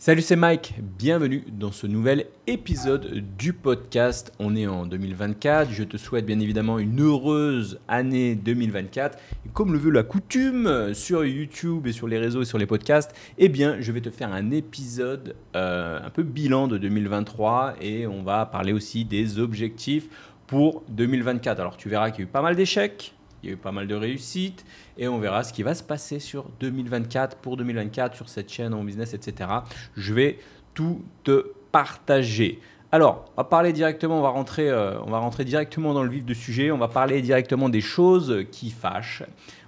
Salut, c'est Mike. Bienvenue dans ce nouvel épisode du podcast. On est en 2024. Je te souhaite bien évidemment une heureuse année 2024. Et comme le veut la coutume sur YouTube et sur les réseaux et sur les podcasts, eh bien, je vais te faire un épisode euh, un peu bilan de 2023 et on va parler aussi des objectifs pour 2024. Alors, tu verras qu'il y a eu pas mal d'échecs, il y a eu pas mal de réussites et on verra ce qui va se passer sur 2024, pour 2024, sur cette chaîne en business, etc. Je vais tout te partager. Alors, on va parler directement, on va rentrer, euh, on va rentrer directement dans le vif du sujet, on va parler directement des choses qui fâchent.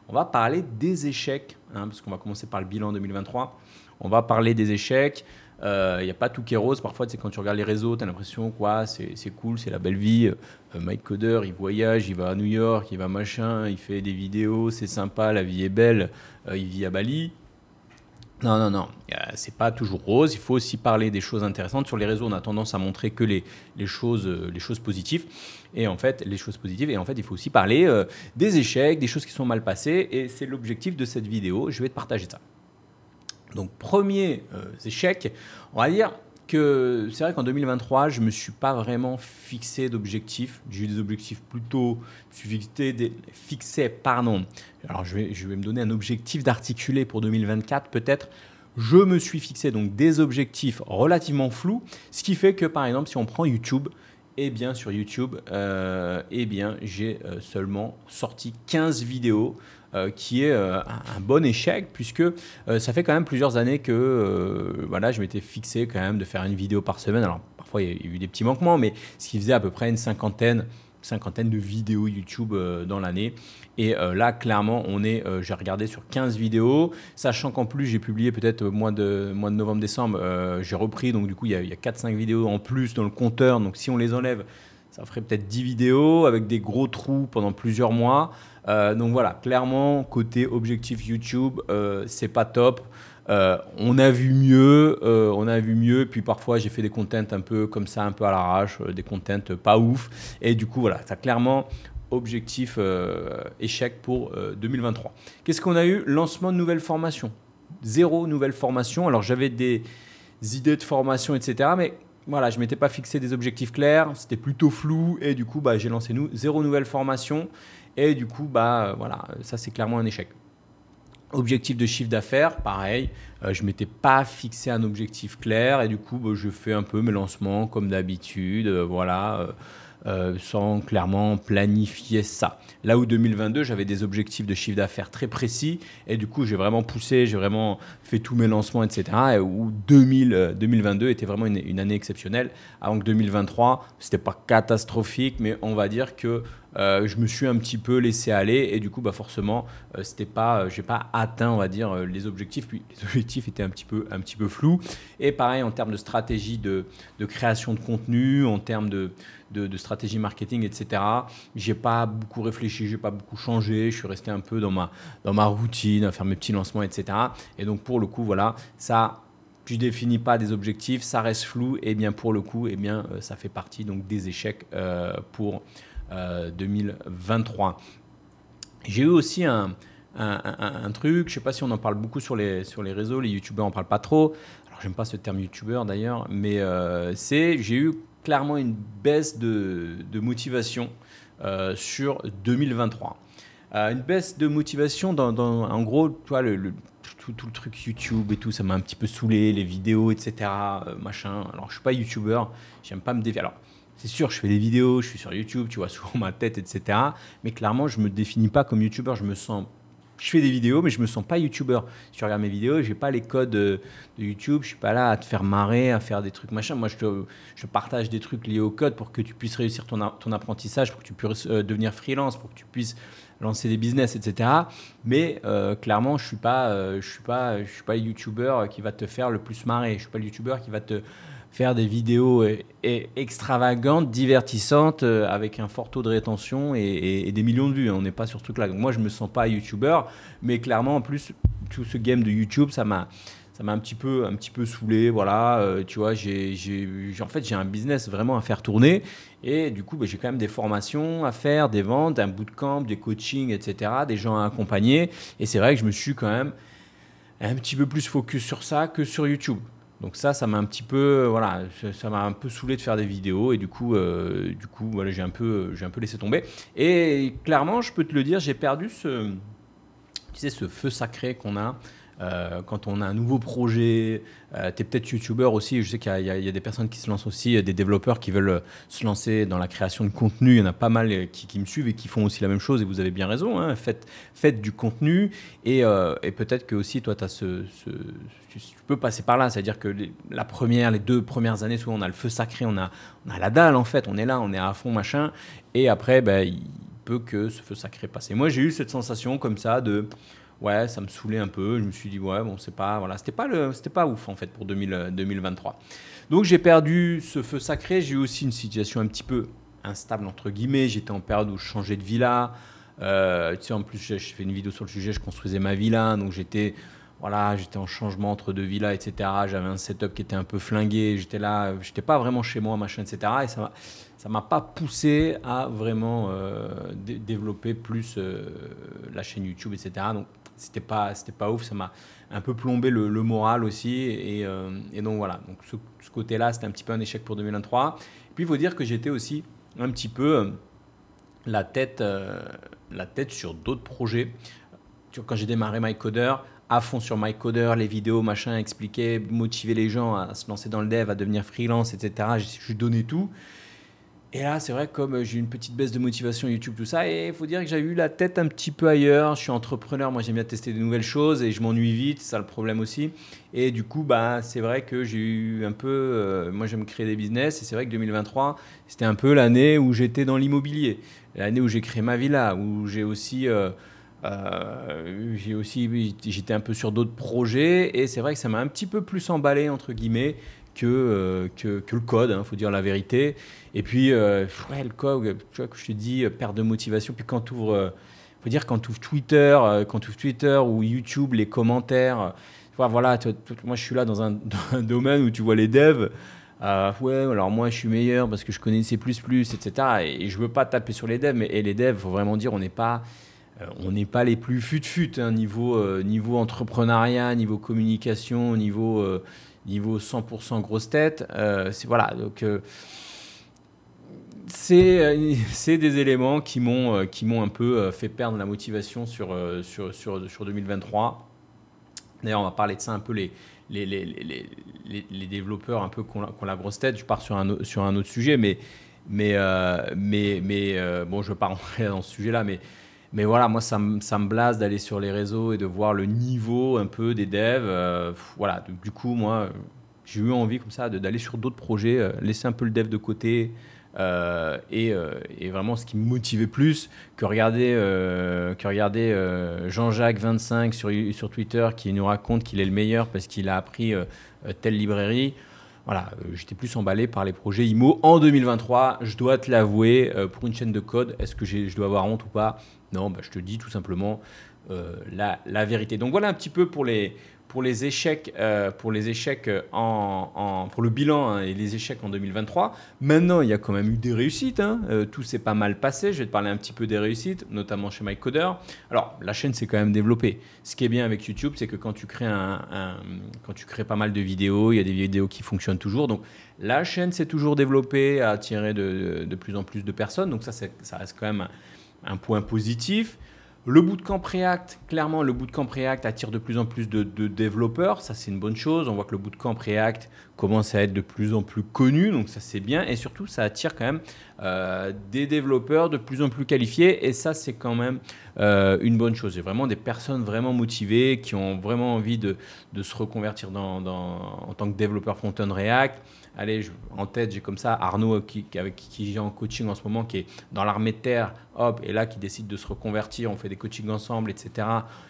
On va parler des échecs, hein, parce qu'on va commencer par le bilan 2023. On va parler des échecs, il euh, n'y a pas tout qui est rose. Parfois, c'est quand tu regardes les réseaux, tu as l'impression quoi, c'est cool, c'est la belle vie. Euh, Mike Coder, il voyage, il va à New York, il va machin, il fait des vidéos, c'est sympa, la vie est belle, euh, il vit à Bali. Non, non, non, c'est pas toujours rose. Il faut aussi parler des choses intéressantes. Sur les réseaux, on a tendance à montrer que les, les choses, les choses positives. Et en fait, les choses positives. Et en fait, il faut aussi parler des échecs, des choses qui sont mal passées. Et c'est l'objectif de cette vidéo. Je vais te partager ça. Donc, premier euh, échec, on va dire que c'est vrai qu'en 2023, je ne me suis pas vraiment fixé d'objectifs. J'ai eu des objectifs plutôt fixés, des, fixés pardon. Alors, je vais, me donner un objectif d'articuler pour 2024, peut-être. Je me suis fixé donc des objectifs relativement flous, ce qui fait que par exemple, si on prend YouTube, eh bien sur YouTube, euh, eh bien j'ai euh, seulement sorti 15 vidéos qui est euh, un, bon échec puisque euh, ça fait quand même plusieurs années que voilà, je m'étais fixé quand même de faire une vidéo par semaine. Alors parfois il y a eu des petits manquements, mais ce qui faisait à peu près une cinquantaine cinquantaine de vidéos YouTube dans l'année. Et là, clairement, on est, j'ai regardé sur 15 vidéos, sachant qu'en plus, j'ai publié peut-être mois de, mois de novembre-décembre, j'ai repris, donc du coup, il y a, a 4-5 vidéos en plus dans le compteur. Donc si on les enlève, ça ferait peut-être 10 vidéos avec des gros trous pendant plusieurs mois. Euh, donc voilà, clairement, côté objectif YouTube, euh, c'est pas top. Euh, on a vu mieux, on a vu mieux. Puis parfois, j'ai fait des contents un peu comme ça, un peu à l'arrache, des contents pas ouf. Et du coup, voilà, ça clairement objectif échec pour 2023. Qu'est-ce qu'on a eu? Lancement de nouvelles formations. Zéro nouvelle formation. Alors j'avais des idées de formation, etc. Mais voilà, je m'étais pas fixé des objectifs clairs, c'était plutôt flou et du coup, bah, j'ai lancé zéro nouvelle formation et du coup, bah, voilà, ça c'est clairement un échec. Objectif de chiffre d'affaires, pareil, euh, je m'étais pas fixé un objectif clair et du coup, bah, je fais un peu mes lancements comme d'habitude, euh, voilà. Euh, euh, sans clairement planifier ça. Là où 2022, j'avais des objectifs de chiffre d'affaires très précis et du coup, j'ai vraiment poussé, j'ai vraiment fait tous mes lancements, etc. Et où 2000, 2022 euh, était vraiment une, année exceptionnelle. Avant que 2023, c'était pas catastrophique, mais on va dire que euh, je me suis un petit peu laissé aller et du coup, bah forcément, c'était pas, j'ai pas atteint, on va dire, les objectifs. Puis les objectifs étaient un petit peu, un petit peu flous. Et pareil en termes de stratégie de, création de contenu, en termes de stratégie marketing, etc. J'ai pas beaucoup réfléchi, j'ai pas beaucoup changé. Je suis resté un peu dans ma, dans ma routine, à faire mes petits lancements, etc. Et donc pour le coup, voilà, ça, tu définis pas des objectifs, ça reste flou. Et bien pour le coup, et eh bien euh, ça fait partie donc des échecs euh, pour 2023. Euh, j'ai eu aussi un, truc, je sais pas si on en parle beaucoup sur les, sur les réseaux, les youtubeurs en parlent pas trop. Alors j'aime pas ce terme youtubeur d'ailleurs, mais c'est j'ai eu clairement une baisse de, motivation euh, sur 2023. Euh, une baisse de motivation dans, en gros, toi, le, tout, le truc YouTube et tout, ça m'a un petit peu saoulé, les vidéos, etc. Euh, machin. Alors, je suis pas YouTuber, j'aime pas me défier. Alors, c'est sûr, je fais des vidéos, je suis sur YouTube, tu vois souvent ma tête, etc. Mais clairement, je me définis pas comme YouTuber, je me sens je fais des vidéos, mais je me sens pas youtubeur. Si tu regardes mes vidéos, j'ai pas les codes de, YouTube, je suis pas là à te faire marrer, à faire des trucs machin. Moi, je te, je partage des trucs liés au code pour que tu puisses réussir ton, ton apprentissage, pour que tu puisses euh, devenir freelance, pour que tu puisses lancer des business, etc. Mais euh, clairement, je suis pas, euh, suis pas, je pas youtubeur qui va te faire le plus marrer. Je suis pas le youtubeur qui va te faire des vidéos extravagantes, divertissantes, euh, avec un fort taux de rétention et, des millions de vues. On n'est pas sur ce truc-là. moi, je me sens pas YouTuber, mais clairement, en plus, tout ce game de YouTube, ça m'a ça m'a un petit peu un petit peu saoulé voilà euh, tu vois j'ai en fait j'ai un business vraiment à faire tourner et du coup bah, j'ai quand même des formations à faire des ventes un bootcamp des coachings etc des gens à accompagner et c'est vrai que je me suis quand même un petit peu plus focus sur ça que sur YouTube Donc ça, ça m'a un petit peu, voilà, ça m'a un peu saoulé de faire des vidéos et du coup, euh, du coup, voilà, j'ai un peu, j'ai un peu laissé tomber. Et clairement, je peux te le dire, j'ai perdu ce, tu ce feu sacré qu'on a. Euh, quand on a un nouveau projet, euh, tu es peut-être youtubeur aussi, je sais qu'il y, a des personnes qui se lancent aussi, des développeurs qui veulent se lancer dans la création de contenu, il y en a pas mal qui, qui me suivent et qui font aussi la même chose, et vous avez bien raison, hein, faites, du contenu, et, peut-être que aussi toi, tu, peux passer par là. C'est-à-dire que les, la première, les deux premières années, souvent on a le feu sacré, on a, on a la dalle en fait, on est là, on est à fond, machin. Et après, ben, il peut que ce feu sacré passe. Et moi, j'ai eu cette sensation comme ça de. Ouais, ça me saoulait un peu. Je me suis dit, ouais, bon, c'est pas. Voilà, c'était pas, c'était pas ouf en fait pour 2000, 2023. Donc j'ai perdu ce feu sacré. J'ai eu aussi une situation un petit peu instable, entre guillemets. J'étais en période où je changeais de villa. Euh, tu sais, en plus, je, fais une vidéo sur le sujet, je construisais ma villa. Donc j'étais voilà, j'étais en changement entre deux villas, etc. J'avais un setup qui était un peu flingué. J'étais là, j'étais pas vraiment chez moi, machin, etc. Et ça ça m'a pas poussé à vraiment euh, développer plus euh, la chaîne YouTube, etc. Donc c'était pas, c'était pas ouf. Ça m'a un peu plombé le, moral aussi. Et, euh, et, donc voilà. Donc ce, côté-là, c'était un petit peu un échec pour 2023. Et puis il faut dire que j'étais aussi un petit peu la tête, la tête sur d'autres projets. Quand j'ai démarré MyCoder, à fond sur MyCoder, les vidéos, machin, expliquer, motiver les gens à se lancer dans le dev, à devenir freelance, etc. Je, je donnais tout. Et là, c'est vrai, comme j'ai eu une petite baisse de motivation YouTube, tout ça, et il faut dire que j'avais eu la tête un petit peu ailleurs. Je suis entrepreneur, moi j'aime bien tester de nouvelles choses et je m'ennuie vite, c'est ça le problème aussi. Et du coup, bah, c'est vrai que j'ai eu un peu. Euh, moi j'aime créer des business et c'est vrai que 2023, c'était un peu l'année où j'étais dans l'immobilier. L'année où j'ai créé ma villa, où j'ai aussi. Euh, euh, j'ai aussi, j'étais un peu sur d'autres projets et c'est vrai que ça m'a un petit peu plus emballé entre guillemets que, euh, que, que, le code, il hein, faut dire la vérité. Et puis, euh, le code, tu vois, que je te dis, perte de motivation. Puis quand tu ouvres, faut dire quand tu Twitter, quand tu Twitter ou YouTube, les commentaires, voilà, moi je suis là dans un, domaine où tu vois les devs. ouais, alors moi je suis meilleur parce que je connais C++, etc. Et, et je veux pas taper sur les devs, mais et les devs, faut vraiment dire, on n'est pas euh, on n'est pas les plus fut-fut hein, niveau, euh, niveau entrepreneuriat, niveau communication, niveau, euh, niveau 100% grosse tête. c'est voilà, donc c'est des éléments qui m'ont qui un peu fait perdre la motivation sur, sur, sur, sur 2023. D'ailleurs, on va parler de ça un peu les, les, les, les, les développeurs un peu qui ont, la grosse tête. Je pars sur un, sur un autre sujet, mais, mais, mais, mais bon, je veux pas rentrer dans ce sujet-là, mais mais voilà, moi, ça, ça me blase d'aller sur les réseaux et de voir le niveau un peu des devs. Euh, voilà, du coup, moi, j'ai eu envie comme ça d'aller sur d'autres projets, euh, laisser un peu le dev de côté. Euh, et, et, vraiment, ce qui me motivait plus que regarder, que regarder Jean-Jacques 25 sur, sur Twitter qui nous raconte qu'il est le meilleur parce qu'il a appris telle librairie voilà, j'étais plus emballé par les projets IMO en 2023. Je dois te l'avouer, pour une chaîne de code, est-ce que je dois avoir honte ou pas? Non, bah, je te dis tout simplement euh, la, vérité. Donc voilà un petit peu pour les, pour les échecs, euh, pour, les échecs en, pour le bilan hein, et les échecs en 2023. Maintenant, il y a quand même eu des réussites. Hein. Euh, tout s'est pas mal passé. Je vais te parler un petit peu des réussites, notamment chez MyCoder. Alors, la chaîne s'est quand même développée. Ce qui est bien avec YouTube, c'est que quand tu crées un, quand tu crées pas mal de vidéos, il y a des vidéos qui fonctionnent toujours. Donc, la chaîne s'est toujours développée, a attiré de, de, plus en plus de personnes. Donc ça, ça reste quand même point positif. Le bootcamp React, clairement, le bootcamp React attire de plus en plus de, développeurs. Ça, c'est une bonne chose. On voit que le bootcamp React commence à être de plus en plus connu. Donc, ça, c'est bien. Et surtout, ça attire quand même euh, des développeurs de plus en plus qualifiés. Et ça, c'est quand même euh, une bonne chose. A vraiment des personnes vraiment motivées qui ont vraiment envie de, se reconvertir en tant que développeur front-end React allez, en tête, j'ai comme ça Arnaud qui, avec qui j'ai en coaching en ce moment, qui est dans l'armée de terre, hop, et là qui décide de se reconvertir, on fait des coachings ensemble, etc.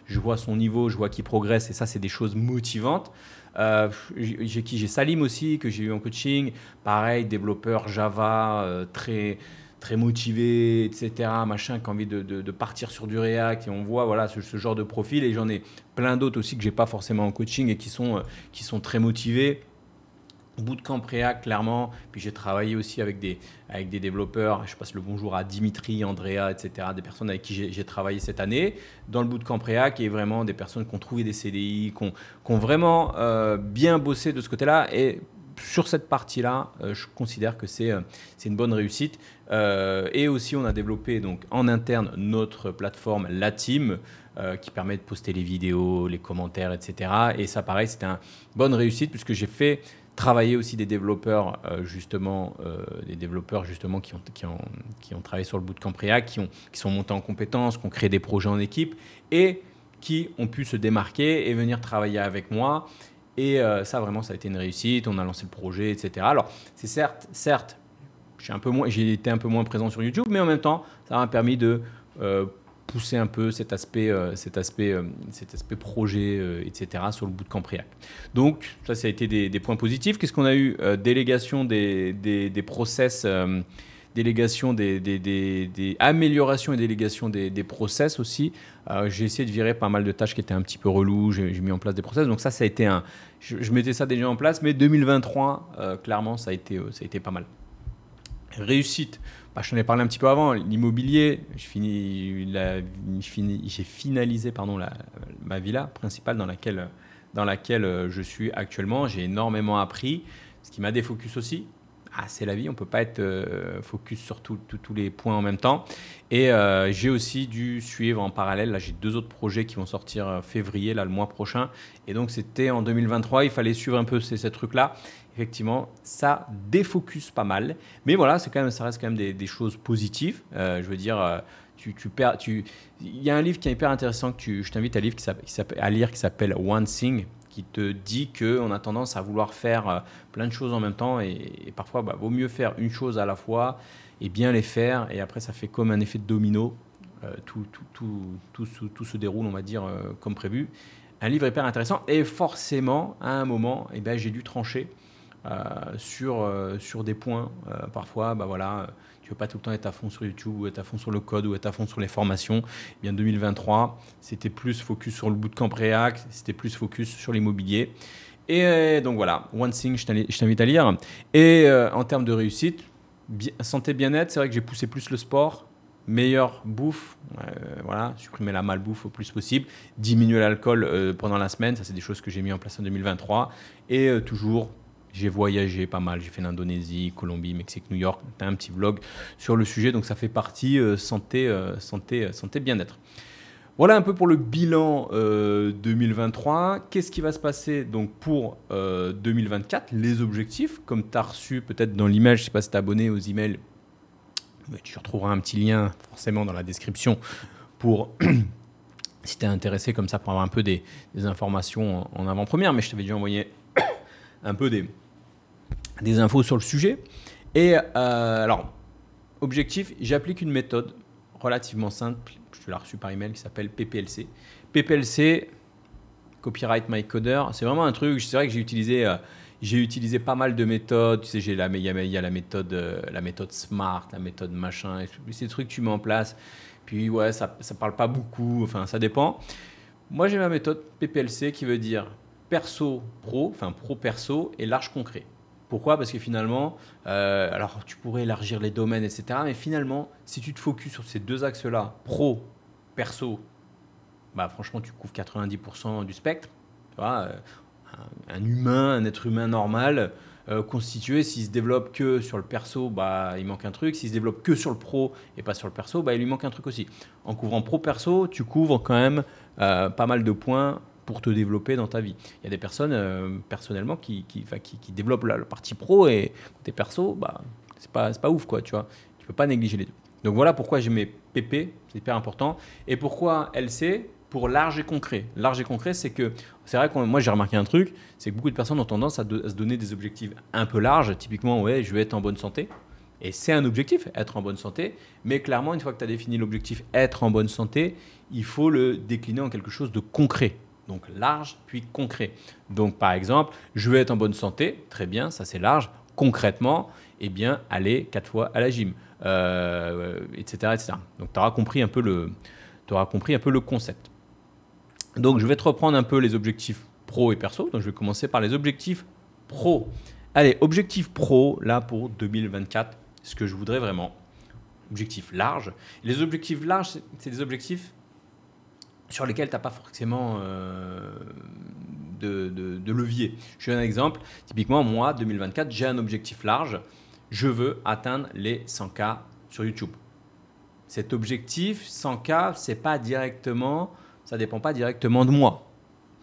Je vois son niveau, je vois qu'il progresse, et ça, c'est des choses motivantes. Euh, j'ai Salim aussi, que j'ai eu en coaching, pareil, développeur Java, euh, très très motivé, etc., machin, qui a envie de, partir sur du React, et on voit voilà ce, ce genre de profil, et j'en ai plein d'autres aussi que j'ai pas forcément en coaching et qui sont, euh, qui sont très motivés Bootcamp React, clairement. Puis j'ai travaillé aussi avec des, avec des développeurs. Je passe le bonjour à Dimitri, Andrea, etc. Des personnes avec qui j'ai travaillé cette année dans le Bootcamp React et vraiment des personnes qui ont trouvé des CDI, qui ont, vraiment euh, bien bossé de ce côté-là. Et sur cette partie-là, euh, je considère que c'est euh, une bonne réussite. et aussi, on a développé donc, en interne notre plateforme, la team. qui permet de poster les vidéos, les commentaires, etc. Et ça, pareil, c'était une bonne réussite puisque j'ai fait travailler aussi des développeurs euh, justement euh, des développeurs justement qui ont, qui ont, qui ont travaillé sur le bootcamp React, qui, ont, qui sont montés en compétences, qui ont créé des projets en équipe et qui ont pu se démarquer et venir travailler avec moi. Et euh, ça, vraiment, ça a été une réussite. On a lancé le projet, etc. Alors, c'est certes, certes, j'ai été un peu moins présent sur YouTube, mais en même temps, ça m'a permis de pousser un peu cet aspect, euh, cet aspect, euh, cet aspect projet, euh, etc. sur le bout de React. Donc ça, ça a été des, points positifs. Qu'est-ce qu'on a eu Délégation des, process, délégation des, améliorations et délégation des, process aussi. j'ai essayé de virer pas mal de tâches qui étaient un petit peu reloues. J'ai mis en place des process. Donc ça, ça a été un. Je, je mettais ça déjà en place, mais 2023, clairement, ça a été, ça a été pas mal. Réussite. Bah, je t'en ai parlé un petit peu avant, l'immobilier, j'ai finalisé pardon, ma villa principale dans laquelle, euh, je suis actuellement. J'ai énormément appris, ce qui m'a défocus aussi. Ah, c'est la vie, on ne peut pas être euh, focus sur tous les points en même temps. Et euh, j'ai aussi dû suivre en parallèle, là j'ai deux autres projets qui vont sortir février, là le mois prochain. Et donc c'était en 2023, il fallait suivre un peu ces trucs-là effectivement, ça défocus pas mal. Mais voilà, c'est quand même, ça reste quand même des, choses positives. Euh, je veux dire, euh, tu, tu perds, tu... il y a un livre qui est hyper intéressant que tu, je t'invite à, lire qui s'appelle One Thing qui te dit qu'on a tendance à vouloir faire euh, plein de choses en même temps et, parfois, bah, vaut mieux faire une chose à la fois et bien les faire et après ça fait comme un effet de domino. tout, tout, tout, tout, tout, se déroule, on va dire, comme prévu. Un livre hyper intéressant et forcément, à un moment, eh ben, j'ai dû trancher sur, euh, sur des points. Euh, parfois, bah voilà, tu veux pas tout le temps être à fond sur YouTube ou être à fond sur le code ou être à fond sur les formations. Eh bien 2023, c'était plus focus sur le bootcamp React, c'était plus focus sur l'immobilier. Et donc voilà, One Thing, je t'invite à lire. Et en termes de réussite, santé bien-être, c'est vrai que j'ai poussé plus le sport, meilleure bouffe, voilà, supprimer la malbouffe au plus possible, diminuer l'alcool pendant la semaine, ça c'est des choses que j'ai mis en place en 2023, et toujours j'ai voyagé pas mal, j'ai fait l'Indonésie, Colombie, Mexique, New York. Tu as un petit vlog sur le sujet, donc ça fait partie euh, santé, euh, santé, euh, santé bien-être. Voilà un peu pour le bilan 2023. Qu'est-ce qui va se passer donc pour 2024 Les objectifs, comme tu as reçu peut-être dans l'email, je ne sais pas si tu es abonné aux emails, mais tu retrouveras un petit lien forcément dans la description pour si tu es intéressé comme ça pour avoir un peu des, informations en, en avant-première. Mais je t'avais déjà envoyé un peu des, des infos sur le sujet. Et euh, alors, objectif, j'applique une méthode relativement simple, je l'ai reçu par email, qui s'appelle PPLC. PPLC, Copyright My Coder, c'est vraiment un truc, c'est vrai que j'ai utilisé, euh, j'ai utilisé pas mal de méthodes, tu sais, il y, a la méthode, euh, la méthode SMART, la méthode machin, ces trucs que tu mets en place, puis ouais, ça ne parle pas beaucoup, enfin ça dépend. Moi j'ai ma méthode PPLC qui veut dire perso pro, enfin pro perso et large concret. Pourquoi? Parce que finalement, euh, alors tu pourrais élargir les domaines, etc. Mais finalement, si tu te focuses sur ces deux axes-là, pro, perso, bah franchement, tu couvres 90% du spectre. Tu vois, euh, un, humain, un être humain normal, euh, constitué, s'il se développe que sur le perso, bah, il manque un truc. S'il se développe que sur le pro et pas sur le perso, bah, il lui manque un truc aussi. En couvrant pro-perso, tu couvres quand même pas mal de points pour te développer dans ta vie. Il y a des personnes, euh, personnellement, qui, qui, qui, développent la, partie pro et côté perso, bah, c'est pas, pas ouf, quoi, tu vois. Tu peux pas négliger les deux. Donc voilà pourquoi j'ai mes PP, c'est hyper important. Et pourquoi LC Pour large et concret. Large et concret, c'est que, c'est vrai que moi j'ai remarqué un truc, c'est que beaucoup de personnes ont tendance à, se donner des objectifs un peu larges. Typiquement, ouais, je vais être en bonne santé. Et c'est un objectif, être en bonne santé. Mais clairement, une fois que tu as défini l'objectif être en bonne santé, il faut le décliner en quelque chose de concret donc large puis concret. Donc par exemple, je veux être en bonne santé, très bien, ça c'est large. Concrètement, eh bien, aller quatre fois à la gym, etc., euh, etc. Donc tu auras compris un peu le, auras compris un peu le concept. Donc je vais te reprendre un peu les objectifs pro et perso. Donc je vais commencer par les objectifs pro. Allez, objectif pro, là pour 2024, ce que je voudrais vraiment. Objectif large. Les objectifs larges, c'est des objectifs sur lesquels tu n'as pas forcément euh, de, levier. Je donne un exemple. Typiquement, moi, 2024, j'ai un objectif large. Je veux atteindre les 100K sur YouTube. Cet objectif, 100K, c'est pas directement, ça dépend pas directement de moi.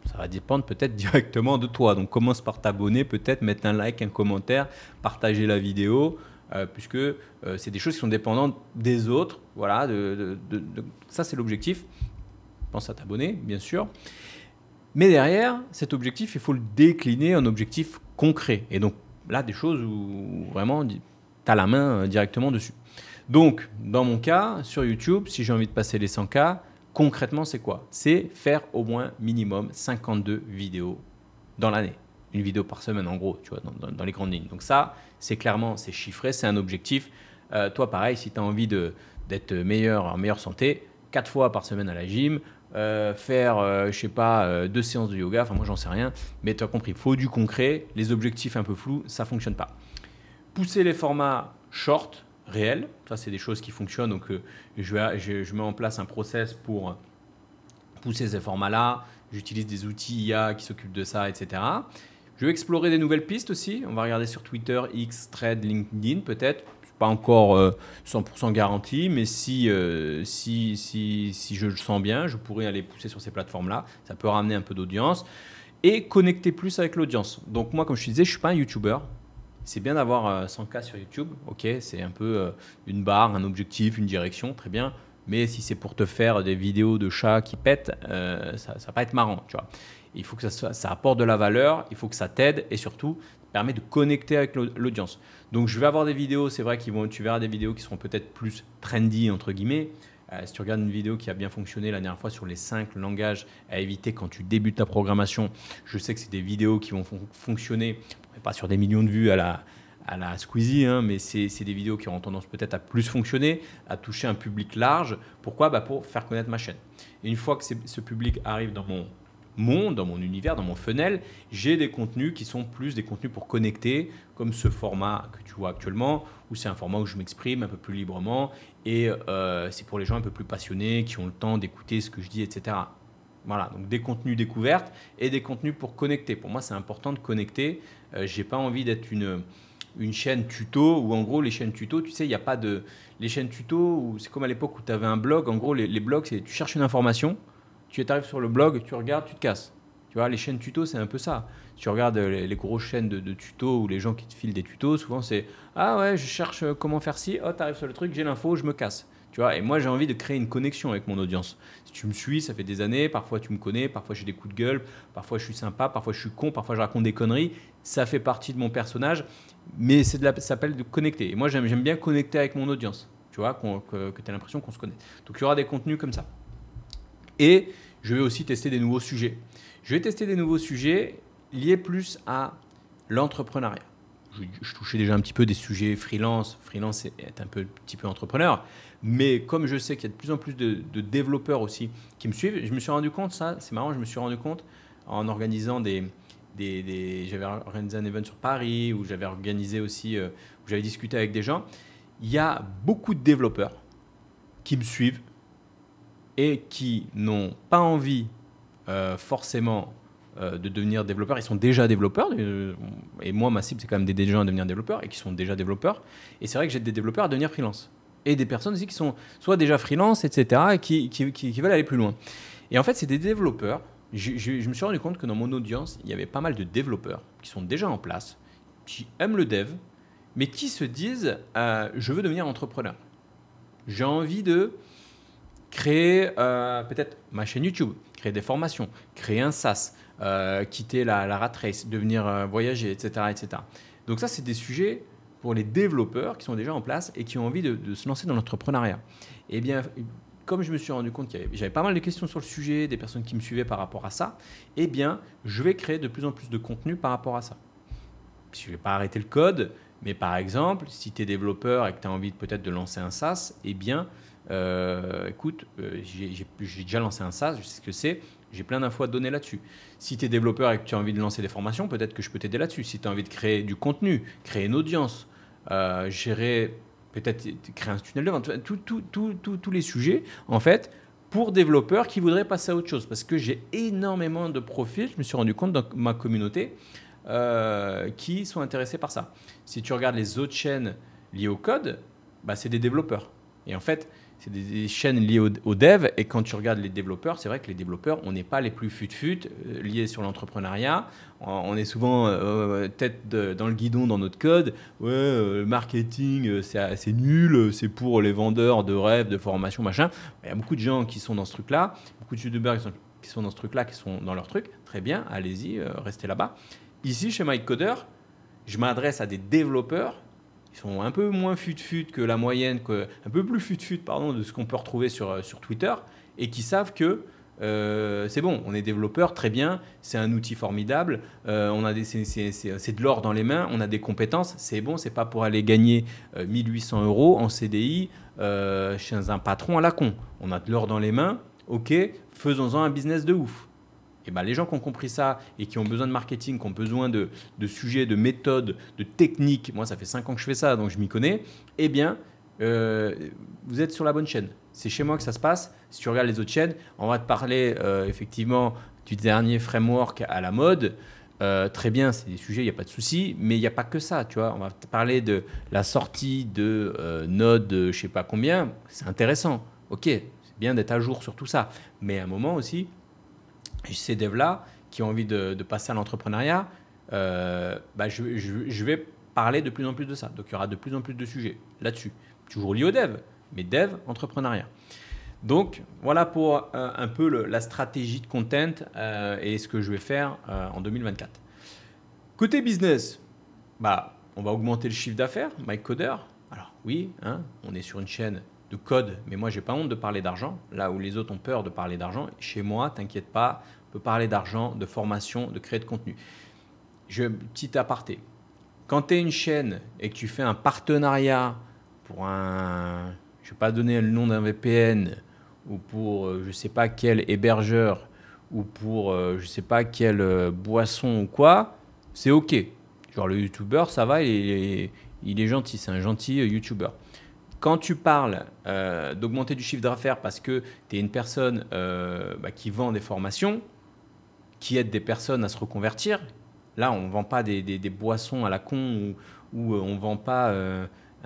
Ça va dépendre peut-être directement de toi. Donc commence par t'abonner, peut-être mettre un like, un commentaire, partager la vidéo, euh, puisque euh, c'est des choses qui sont dépendantes des autres. Voilà, de, ça c'est l'objectif. Pense à t'abonner, bien sûr. Mais derrière, cet objectif, il faut le décliner en objectif concret. Et donc là, des choses où vraiment tu as la main euh, directement dessus. Donc, dans mon cas, sur YouTube, si j'ai envie de passer les 100K, concrètement, c'est quoi? C'est faire au moins minimum 52 vidéos dans l'année. Une vidéo par semaine, en gros, tu vois, dans, les grandes lignes. Donc ça, c'est clairement, c'est chiffré, c'est un objectif. Euh, toi, pareil, si tu as envie d'être meilleur, en meilleure santé, 4 fois par semaine à la gym, euh, faire, euh, je sais pas, deux séances de yoga, enfin moi j'en sais rien, mais tu as compris, faut du concret, les objectifs un peu flous, ça fonctionne pas. Pousser les formats short, réel. Ça, c'est des choses qui fonctionnent. Donc, euh, je, vais, je, mets en place un process pour pousser ces formats-là. J'utilise des outils IA qui s'occupent de ça, etc. Je vais explorer des nouvelles pistes aussi. On va regarder sur Twitter, X, Thread, LinkedIn peut-être. Pas encore 100% euh, garanti, mais si, euh, si, si, si je le sens bien, je pourrais aller pousser sur ces plateformes-là. Ça peut ramener un peu d'audience et connecter plus avec l'audience. Donc moi, comme je te disais, je suis pas un YouTuber c'est bien d'avoir 100K euh, sur YouTube, ok, c'est un peu une barre, un objectif, une direction, très bien. Mais si c'est pour te faire des vidéos de chats qui pètent, ça va pas être marrant, tu vois. Il faut que ça, ça apporte de la valeur, il faut que ça t'aide et surtout permet de connecter avec l'audience. Donc je vais avoir des vidéos, c'est vrai qu'ils tu verras des vidéos qui seront peut-être plus trendy entre guillemets. si tu regardes une vidéo qui a bien fonctionné la dernière fois sur les 5 langages à éviter quand tu débutes ta programmation, je sais que c'est des vidéos qui vont fonctionner pas sur des millions de vues à la, à la Squeezie, hein, mais c'est des vidéos qui auront tendance peut-être à plus fonctionner, à toucher un public large. Pourquoi? Bah Pour faire connaître ma chaîne. Et une fois que ce public arrive dans mon dans mon univers, dans mon funnel, j'ai des contenus qui sont plus des contenus pour connecter, comme ce format que tu vois actuellement, où c'est un format où je m'exprime un peu plus librement, et euh, c'est pour les gens un peu plus passionnés, qui ont le temps d'écouter ce que je dis, etc. Voilà, donc des contenus découvertes et des contenus pour connecter. Pour moi, c'est important de connecter. Euh, j'ai pas envie d'être une, une chaîne tuto où en gros les chaînes tuto, tu sais, il n'y a pas de les chaînes tuto c'est comme à l'époque où tu avais un blog. En gros, les, blogs, c'est tu cherches une information, tu arrives sur le blog, tu regardes, tu te casses. Tu vois, les chaînes tuto, c'est un peu ça. tu regardes les, grosses chaînes de, de, tutos ou les gens qui te filent des tutos, souvent c'est ah ouais, je cherche euh, comment faire ci, oh, tu arrives sur le truc, j'ai l'info, je me casse et moi, j'ai envie de créer une connexion avec mon audience. Si tu me suis, ça fait des années, parfois tu me connais, parfois j'ai des coups de gueule, parfois je suis sympa, parfois je suis con, parfois je raconte des conneries. Ça fait partie de mon personnage, mais c'est de la, ça s'appelle de connecter. Et moi, j'aime, bien connecter avec mon audience, tu vois, que, que tu as l'impression qu'on se connaît. Donc, il y aura des contenus comme ça. Et je vais aussi tester des nouveaux sujets. Je vais tester des nouveaux sujets liés plus à l'entrepreneuriat je, touchais déjà un petit peu des sujets freelance. Freelance est un petit peu entrepreneur. Mais comme je sais qu'il y a de plus en plus de, développeurs aussi qui me suivent, je me suis rendu compte, ça, c'est marrant, je me suis rendu compte en organisant des. des, j'avais organisé un event sur Paris, où j'avais organisé aussi, euh, où j'avais discuté avec des gens. Il y a beaucoup de développeurs qui me suivent et qui n'ont pas envie euh, forcément euh, de devenir développeurs. Ils sont déjà développeurs. Euh, et moi, ma cible, c'est quand même des gens à devenir développeurs et qui sont déjà développeurs. Et c'est vrai que j'ai des développeurs à devenir freelance. Et des personnes aussi qui sont soit déjà freelance, etc., et qui, veulent aller plus loin. Et en fait, c'est des développeurs. Je, me suis rendu compte que dans mon audience, il y avait pas mal de développeurs qui sont déjà en place, qui aiment le dev, mais qui se disent je veux devenir entrepreneur. J'ai envie de créer peut-être ma chaîne YouTube, créer des formations, créer un SaaS, euh, quitter la, rat race, devenir euh, voyager, etc., etc. Donc ça, c'est des sujets pour les développeurs qui sont déjà en place et qui ont envie de, se lancer dans l'entrepreneuriat. Eh bien, comme je me suis rendu compte qu'il j'avais pas mal de questions sur le sujet, des personnes qui me suivaient par rapport à ça, eh bien, je vais créer de plus en plus de contenu par rapport à ça. Je ne vais pas arrêter le code, mais par exemple, si tu es développeur et que tu as envie peut-être de lancer un SaaS, eh bien, euh, écoute, j'ai déjà lancé un SaaS, je sais ce que c'est J'ai plein d'infos à donner là-dessus. Si tu es développeur et que tu as envie de lancer des formations, peut-être que je peux t'aider là-dessus. Si tu as envie de créer du contenu, créer une audience, euh, gérer, peut-être créer un tunnel de vente, tous les sujets, en fait, pour développeurs qui voudraient passer à autre chose. Parce que j'ai énormément de profils, je me suis rendu compte dans ma communauté, euh, qui sont intéressés par ça. Si tu regardes les autres chaînes liées au code, bah, c'est des développeurs. Et en fait, c'est des, chaînes liées au, dev. Et quand tu regardes les développeurs, c'est vrai que les développeurs, on n'est pas les plus fut-fut euh, liés sur l'entrepreneuriat. On, est souvent euh, tête dans le guidon dans notre code. Ouais, le marketing, c'est nul, c'est pour les vendeurs de rêves, de formation, machin. Il y a beaucoup de gens qui sont dans ce truc-là, beaucoup de youtubeurs qui sont, qui sont dans ce truc-là, qui sont dans leur truc. Très bien, allez-y, restez là-bas. Ici, chez MyCoder, je m'adresse à des développeurs qui sont un peu moins fut-fut que la moyenne, un peu plus fut-fut pardon, de ce qu'on peut retrouver sur, euh, Twitter, et qui savent que euh, c'est bon, on est développeur, très bien, c'est un outil formidable, euh, c'est, de l'or dans les mains, on a des compétences, c'est bon, c'est pas pour aller gagner 1800 euros en CDI chez un patron à la con. On a de l'or dans les mains, ok, faisons-en un business de ouf. Ben, les gens qui ont compris ça et qui ont besoin de marketing, qui ont besoin de, sujets, de méthodes, de techniques, moi ça fait 5 ans que je fais ça, donc je m'y connais, eh bien, euh, vous êtes sur la bonne chaîne. C'est chez moi que ça se passe. Si tu regardes les autres chaînes, on va te parler euh, effectivement du dernier framework à la mode. Euh, très bien, c'est des sujets, il n'y a pas de souci, mais il n'y a pas que ça, tu vois. On va te parler de la sortie de Node, je ne sais pas combien, c'est intéressant. Ok, c'est bien d'être à jour sur tout ça. Mais à un moment aussi, ces devs-là qui ont envie de, passer à l'entrepreneuriat, euh, bah, je, vais parler de plus en plus de ça. Donc il y aura de plus en plus de sujets là-dessus. Toujours lié au dev, mais dev, entrepreneuriat. Donc voilà pour euh, un peu la stratégie de content euh, et ce que je vais faire en 2024. Côté business, bah, on va augmenter le chiffre d'affaires, MyCoder. Alors oui, hein, on est sur une chaîne de code, mais moi j'ai pas honte de parler d'argent, là où les autres ont peur de parler d'argent. Chez moi, t'inquiète pas, parler d'argent, de formation, de créer de contenu. Je, petit aparté, quand tu es une chaîne et que tu fais un partenariat pour un, je vais pas donner le nom d'un VPN, ou pour euh, je sais pas quel hébergeur, ou pour euh, je sais pas quelle euh, boisson ou quoi, c'est ok. Genre le YouTuber, ça va, il est, il est gentil, c'est un gentil YouTuber. Quand tu parles d'augmenter du chiffre d'affaires parce que tu es une personne bah, qui vend des formations, qui aide des personnes à se reconvertir, là, on ne vend pas des, boissons à la con ou, euh, on ne vend pas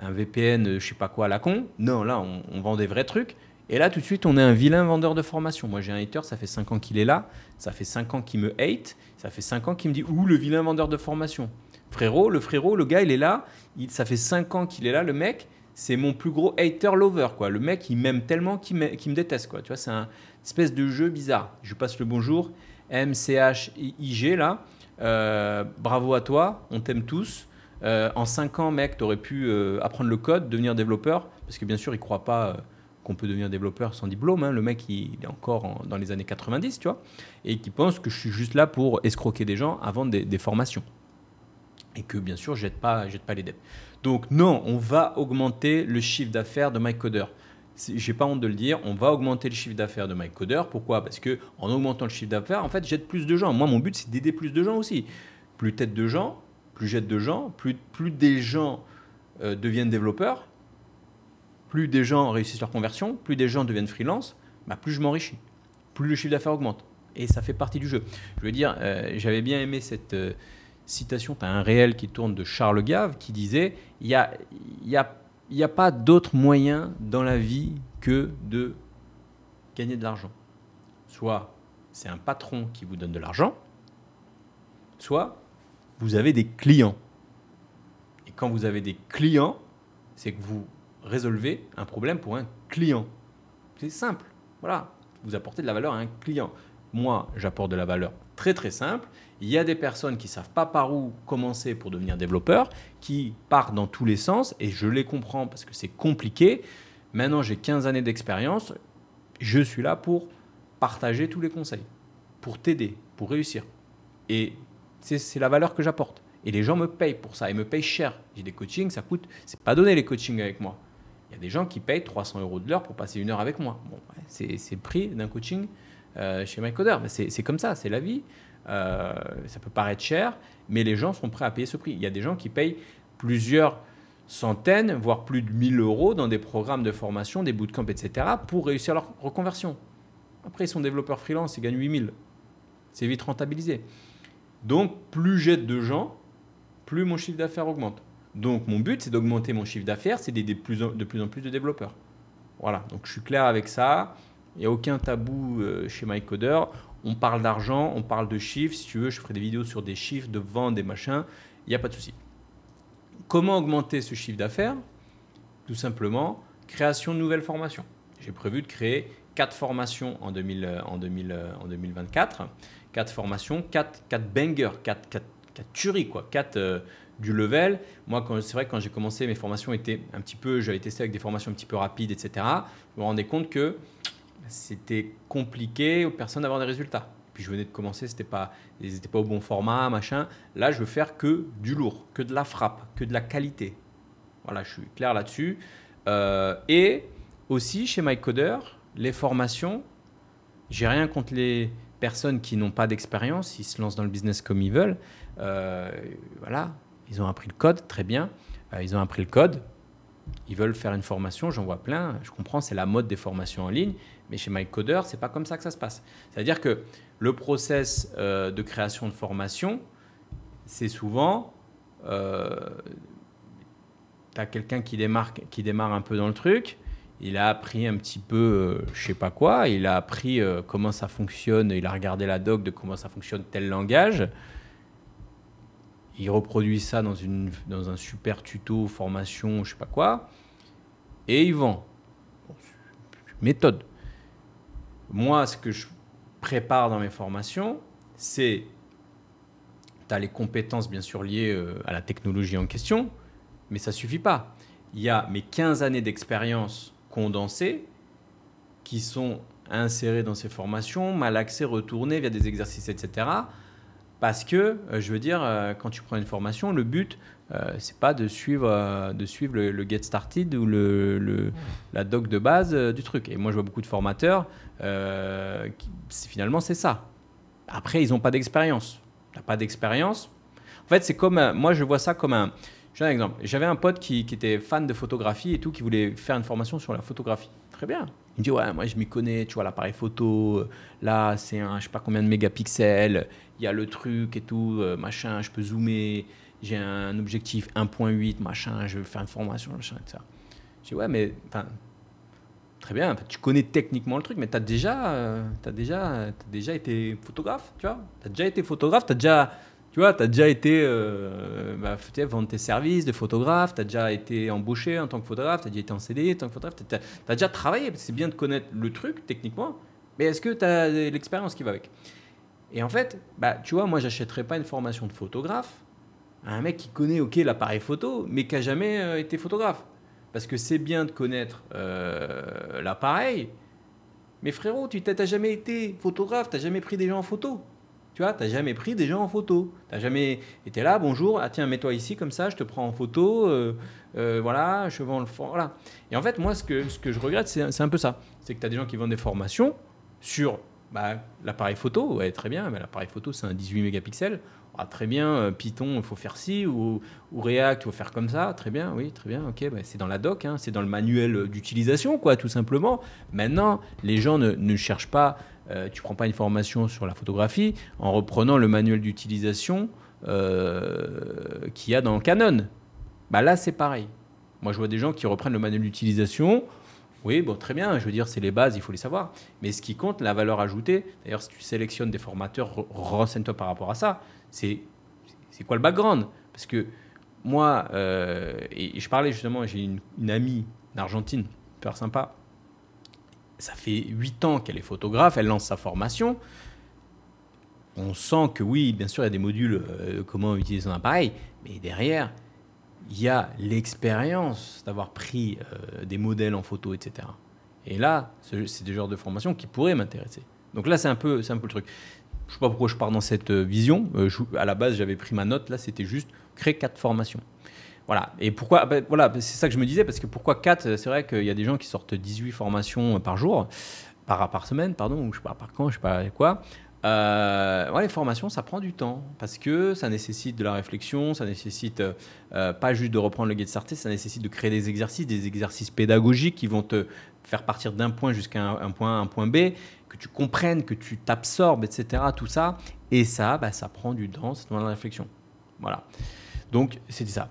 un VPN, je sais pas quoi, à la con. Non, là, on, vend des vrais trucs. Et là, tout de suite, on est un vilain vendeur de formation. Moi, j'ai un hater, ça fait 5 ans qu'il est là, ça fait 5 ans qu'il me hate, ça fait 5 ans qu'il me dit Ouh, le vilain vendeur de formation. Frérot, le frérot, le gars, il est là, ça fait 5 ans qu'il est là, le mec, c'est mon plus gros hater lover quoi. Le mec il m'aime tellement qu'il me, déteste quoi. Tu vois, c'est un espèce de jeu bizarre. Je passe le bonjour MCHIG là. Euh, bravo à toi, on t'aime tous. Euh, en 5 ans, mec, tu aurais pu euh, apprendre le code, devenir développeur, parce que bien sûr, il ne croit pas qu'on peut devenir développeur sans diplôme. Hein. Le mec, il, est encore dans les années 90, tu vois, et qui pense que je suis juste là pour escroquer des gens avant des, formations. Et que bien sûr, je jette pas, jette pas les dettes. Donc non, on va augmenter le chiffre d'affaires de MyCoder. J'ai pas honte de le dire, on va augmenter le chiffre d'affaires de MyCoder. Pourquoi? Parce que en augmentant le chiffre d'affaires, en fait, j'aide plus de gens. Moi, mon but, c'est d'aider plus de gens aussi. Plus tête de gens, plus j'aide de gens, plus, plus des gens euh, deviennent développeurs, plus des gens réussissent leur conversion, plus des gens deviennent freelance, bah, plus je m'enrichis, plus le chiffre d'affaires augmente. Et ça fait partie du jeu. Je veux dire, euh, j'avais bien aimé cette, euh, citation, tu as un réel qui tourne de Charles Gave qui disait il n'y a, y a, y a pas d'autre moyen dans la vie que de gagner de l'argent. Soit c'est un patron qui vous donne de l'argent, soit vous avez des clients. Et quand vous avez des clients, c'est que vous résolvez un problème pour un client. C'est simple. Voilà. Vous apportez de la valeur à un client. Moi, j'apporte de la valeur très très simple. Il y a des personnes qui ne savent pas par où commencer pour devenir développeur, qui partent dans tous les sens, et je les comprends parce que c'est compliqué. Maintenant, j'ai 15 années d'expérience. Je suis là pour partager tous les conseils, pour t'aider, pour réussir. Et c'est la valeur que j'apporte. Et les gens me payent pour ça, et me payent cher. J'ai des coachings, ça coûte, c'est pas donné les coachings avec moi. Il y a des gens qui payent 300 euros de l'heure pour passer une heure avec moi. Bon, c'est le prix d'un coaching chez MyCoder. C'est comme ça, c'est la vie. ça peut paraître cher, mais les gens sont prêts à payer ce prix. Il y a des gens qui payent plusieurs centaines, voire plus de 1000 euros dans des programmes de formation, des bootcamps, etc., pour réussir leur reconversion. Après, ils sont développeurs freelance, ils gagnent 8000. C'est vite rentabilisé. Donc, plus j'aide de gens, plus mon chiffre d'affaires augmente. Donc, mon but, c'est d'augmenter mon chiffre d'affaires, c'est d'aider de plus, en plus de développeurs. Voilà, donc je suis clair avec ça. Il n'y a aucun tabou euh, chez MyCoder. On parle d'argent, on parle de chiffres. Si tu veux, je ferai des vidéos sur des chiffres, de vente, des machins. Il n'y a pas de souci. Comment augmenter ce chiffre d'affaires? Tout simplement, création de nouvelles formations. J'ai prévu de créer 4 formations en, 2000, en, 2000, en 2024. 4 formations, 4, 4 bangers, 4, 4, 4 tueries, quoi. 4 euh, du level. Moi, c'est vrai quand j'ai commencé, mes formations étaient un petit peu, j'avais testé avec des formations un petit peu rapides, etc. Je me rendais compte que c'était compliqué aux personnes d'avoir des résultats. Puis je venais de commencer, c'était pas, ils n'étaient pas au bon format, machin. Là, je veux faire que du lourd, que de la frappe, que de la qualité. Voilà, je suis clair là-dessus. Euh, et aussi, chez MyCoder, les formations, j'ai rien contre les personnes qui n'ont pas d'expérience, ils se lancent dans le business comme ils veulent. Euh, voilà, ils ont appris le code, très bien. Euh, ils ont appris le code, ils veulent faire une formation, j'en vois plein. Je comprends, c'est la mode des formations en ligne, mais chez MyCoder, c'est pas comme ça que ça se passe. C'est-à-dire que le process euh, de création de formation, c'est souvent, euh, tu as quelqu'un qui démarre, qui démarre un peu dans le truc, il a appris un petit peu, euh, je sais pas quoi, il a appris euh, comment ça fonctionne, il a regardé la doc de comment ça fonctionne tel langage. Il reproduit ça dans, une, dans un super tuto, formation, je sais pas quoi, et il vend. méthode. Moi, ce que je prépare dans mes formations, c'est tu as les compétences bien sûr liées euh, à la technologie en question, mais ça suffit pas. Il y a mes 15 années d'expérience condensés qui sont insérés dans ces formations, mal accès retournés via des exercices, etc. Parce que, euh, je veux dire, euh, quand tu prends une formation, le but, euh, c'est pas de suivre, de suivre le, get started ou le, la doc de base du truc. Et moi, je vois beaucoup de formateurs, qui, finalement, c'est ça. Après, ils n'ont pas d'expérience. Tu n'as pas d'expérience. En fait, c'est comme, moi, je vois ça comme un, j'ai un exemple. J'avais un pote qui, était fan de photographie et tout, qui voulait faire une formation sur la photographie. Très bien. Il me dit ouais, moi je m'y connais, tu vois l'appareil photo. Là, c'est un, je sais pas combien de mégapixels. Il y a le truc et tout, euh, machin. Je peux zoomer. J'ai un objectif 1.8, machin. Je veux faire une formation, machin, etc. Je dis ouais, mais très bien. Tu connais techniquement le truc, mais tu as déjà, euh, déjà, as déjà été photographe, tu vois. Tu as déjà été photographe, tu as déjà tu vois, as déjà été euh, bah, vendre tes services de photographe, tu as déjà été embauché en tant que photographe, tu as déjà été en CD en tant que photographe, tu as, déjà travaillé. C'est bien de connaître le truc techniquement, mais est-ce que tu as l'expérience qui va avec? Et en fait, bah, tu vois, moi, j'achèterais pas une formation de photographe un mec qui connaît ok l'appareil photo, mais qui a jamais euh, été photographe. Parce que c'est bien de connaître euh, l'appareil, mais frérot, tu n'as jamais été photographe, tu n'as jamais pris des gens en photo. Tu vois, tu n'as jamais pris des gens en photo. Tu n'as jamais été là, bonjour, ah tiens, mets-toi ici comme ça, je te prends en photo, euh, voilà, je vends le fond. Voilà. Et en fait, moi, ce que, je regrette, c'est un peu ça. C'est que tu as des gens qui vendent des formations sur bah, l'appareil photo. Ouais, très bien, mais l'appareil photo, c'est un 18 mégapixels. Ah, très bien, euh, Python, il faut faire ci, ou, React, il faut faire comme ça. Très bien, oui, très bien, ok. Bah, c'est dans la doc, hein, c'est dans le manuel d'utilisation, quoi, tout simplement. Maintenant, les gens ne, ne cherchent pas euh, tu prends pas une formation sur la photographie en reprenant le manuel d'utilisation euh, qu'il y a dans Canon. Bah là, c'est pareil. Moi, je vois des gens qui reprennent le manuel d'utilisation. Oui, bon, très bien, je veux dire, c'est les bases, il faut les savoir. Mais ce qui compte, la valeur ajoutée, d'ailleurs, si tu sélectionnes des formateurs, renseigne-toi par rapport à ça. C'est quoi le background? Parce que moi, euh, et je parlais justement, j'ai une, amie d'Argentine, super sympa, ça fait 8 ans qu'elle est photographe, elle lance sa formation. On sent que oui, bien sûr, il y a des modules, euh, comment utiliser un appareil, mais derrière, il y a l'expérience d'avoir pris euh, des modèles en photo, etc. Et là, c'est des genres de formation qui pourraient m'intéresser. Donc là, c'est un, peu, un peu le truc. Je ne sais pas pourquoi je pars dans cette euh, vision. à la base, j'avais pris ma note. Là, c'était juste créer quatre formations. Voilà. Et pourquoi voilà, c'est ça que je me disais, parce que pourquoi 4 C'est vrai qu'il y a des gens qui sortent 18 formations par jour. par, par semaine, pardon, ou je sais pas par quand, je sais pas quoi. Euh, les formations, ça prend du temps parce que ça nécessite de la réflexion, ça nécessite euh, pas juste de reprendre le guide starter, ça nécessite de créer des exercices, des exercices pédagogiques qui vont te faire partir d'un point jusqu'à un, point un point B, que tu comprennes, que tu t'absorbes, etc. Tout ça. Et ça, bah, ça prend du temps, c'est de la réflexion. Voilà. Donc, c'était ça.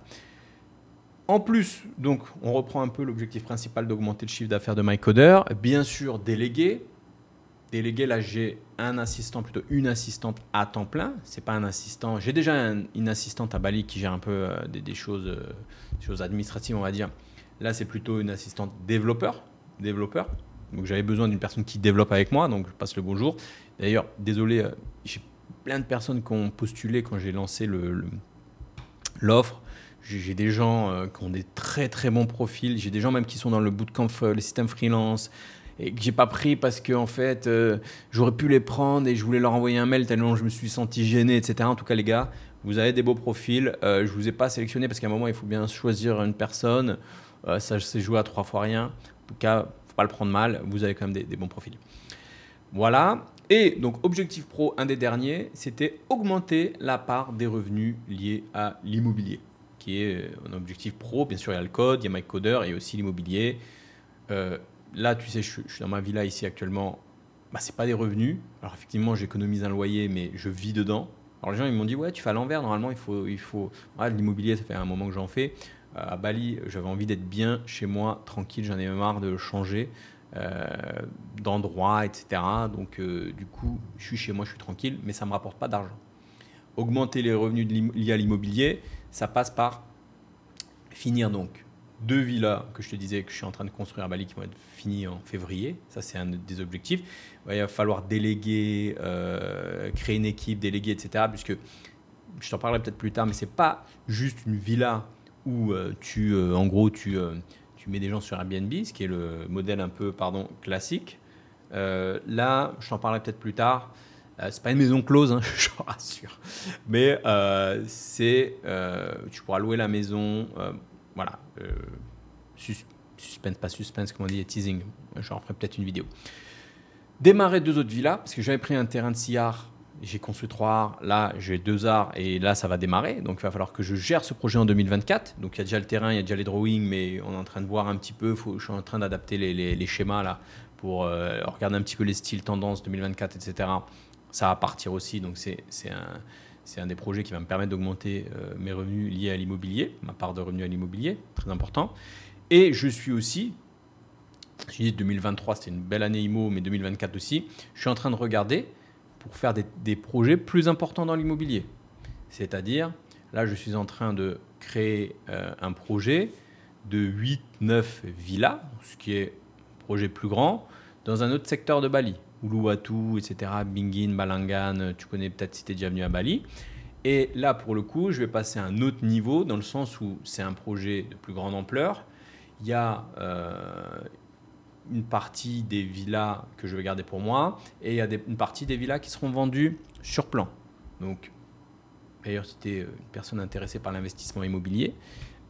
En plus, donc, on reprend un peu l'objectif principal d'augmenter le chiffre d'affaires de MyCoder. Bien sûr, déléguer. Déléguer, là, j'ai un assistant, plutôt une assistante à temps plein. C'est pas un assistant. J'ai déjà une assistante à Bali qui gère un peu euh, des, choses, euh, choses administratives, on va dire. Là, c'est plutôt une assistante développeur. développeur. Donc, j'avais besoin d'une personne qui développe avec moi. Donc, je passe le bonjour. D'ailleurs, désolé, euh, j'ai plein de personnes qui ont postulé quand j'ai lancé l'offre. J'ai des gens qui ont des très très bons profils. J'ai des gens même qui sont dans le bootcamp, le système freelance, et que j'ai pas pris parce que en fait euh, j'aurais pu les prendre et je voulais leur envoyer un mail tellement je me suis senti gêné, etc. En tout cas les gars, vous avez des beaux profils. je vous ai pas sélectionné parce qu'à un moment il faut bien choisir une personne. ça c'est jouer à trois fois rien. En tout cas, faut pas le prendre mal. Vous avez quand même des, bons profils. Voilà. Et donc, objectif pro, un des derniers, c'était augmenter la part des revenus liés à l'immobilier qui est euh, un objectif pro. Bien sûr, il y a le code, il y a MyCoder et aussi l'immobilier. Euh, là, tu sais, je, suis dans ma villa ici actuellement. Bah, c'est pas des revenus. Alors effectivement, j'économise un loyer, mais je vis dedans. Alors les gens ils m'ont dit ouais, tu fais à l'envers. Normalement, il faut, il faut. l'immobilier, ça fait un moment que j'en fais. Euh, à Bali, j'avais envie d'être bien chez moi, tranquille. J'en ai marre de changer d'endroit, etc. Donc du coup, je suis chez moi, je suis tranquille, mais ça me rapporte pas d'argent. Augmenter les revenus liés à l'immobilier, ça passe par finir donc deux villas que je te disais que je suis en train de construire à Bali qui vont être finies en février. Ça, c'est un des objectifs. Il va falloir déléguer, euh, créer une équipe, déléguer, etc. Puisque je t'en parlerai peut-être plus tard, mais c'est pas juste une villa où euh, tu, euh, en gros, tu, tu mets des gens sur Airbnb, ce qui est le modèle un peu, pardon, classique. là, je t'en parlerai peut-être plus tard. C'est pas une maison close, hein, je rassure. Mais c'est, tu pourras louer la maison, voilà. suspense, pas suspense, comment on dit, teasing. J'en ferai peut-être une vidéo. Démarrer deux autres villas, parce que j'avais pris un terrain de 6 arts, j'ai construit trois arts, là j'ai deux arts et là ça va démarrer. Donc il va falloir que je gère ce projet en 2024. Donc il y a déjà le terrain, il y a déjà les drawings, mais on est en train de voir un petit peu, faut, je suis en train d'adapter les, les, schémas là pour regarder un petit peu les styles, tendances 2024, etc ça va partir aussi. Donc c'est un, un des projets qui va me permettre d'augmenter euh, mes revenus liés à l'immobilier, ma part de revenus à l'immobilier, très important. Et je suis aussi, je dis 2023 c'était une belle année IMO, mais 2024 aussi, je suis en train de regarder pour faire des, des projets plus importants dans l'immobilier. C'est-à-dire, là je suis en train de créer euh, un projet de 8-9 villas, ce qui est un projet plus grand, dans un autre secteur de Bali. Uluwatu, etc., Bingin, Balangan, tu connais peut-être si tu es déjà venu à Bali. Et là, pour le coup, je vais passer à un autre niveau, dans le sens où c'est un projet de plus grande ampleur. Il y a euh, une partie des villas que je vais garder pour moi, et il y a une partie des villas qui seront vendues sur plan. Donc, d'ailleurs, si tu es une personne intéressée par l'investissement immobilier,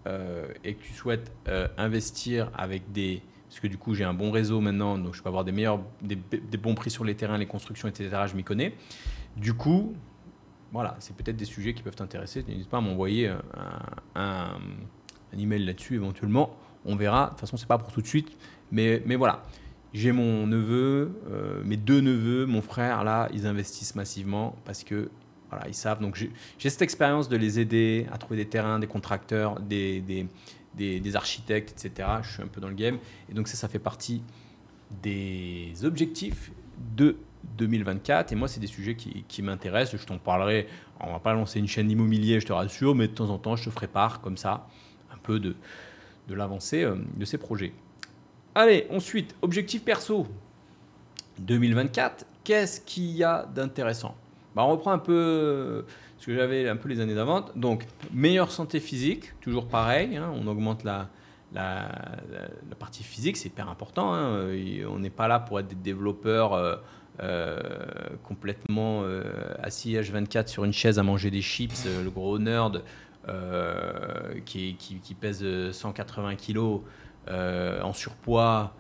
euh, et que tu souhaites euh, investir avec des parce que du coup j'ai un bon réseau maintenant, donc je peux avoir des meilleurs, des, bons prix sur les terrains, les constructions, etc. Je m'y connais. Du coup, voilà, c'est peut-être des sujets qui peuvent t'intéresser. N'hésite pas à m'envoyer un, un, email là-dessus éventuellement. On verra. De toute façon, c'est pas pour tout de suite, mais, mais voilà. J'ai mon neveu, euh, mes deux neveux, mon frère, là, ils investissent massivement parce que voilà, ils savent. Donc j'ai cette expérience de les aider à trouver des terrains, des contracteurs, des des, architectes, etc. Je suis un peu dans le game. Et donc ça, ça fait partie des objectifs de 2024. Et moi, c'est des sujets qui, m'intéressent. Je t'en parlerai. On va pas lancer une chaîne immobilier, je te rassure, mais de temps en temps, je te ferai part comme ça, un peu de, de l'avancée euh, de ces projets. Allez, ensuite, objectif perso 2024. Qu'est-ce qu'il y a d'intéressant? Bah, On reprend un peu ce que j'avais un peu les années d'avant. Donc, meilleure santé physique, toujours pareil, hein, on augmente la, la, partie physique, c'est hyper important. Hein, on n'est pas là pour être des développeurs euh, euh, complètement euh, assis H24 sur une chaise à manger des chips, le gros nerd qui, pèse 180 kilos en surpoids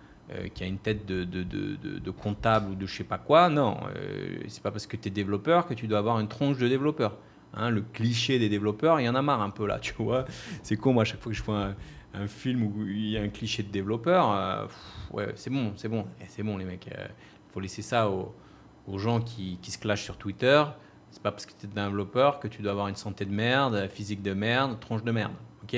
qui a une tête de, de, de, de, comptable ou de je sais pas quoi. Non, euh, c'est pas parce que tu es développeur que tu dois avoir une tronche de développeur. Hein, le cliché des développeurs, il y en a marre un peu là, tu vois. C'est con, moi, à chaque fois que je vois un, film où il y a un cliché de développeur, euh, ouais, c'est bon, c'est bon, eh, c'est bon, les mecs. Il faut laisser ça aux, gens qui, se clashent sur Twitter. C'est pas parce que tu es développeur que tu dois avoir une santé de merde, physique de merde, tronche de merde. Ok?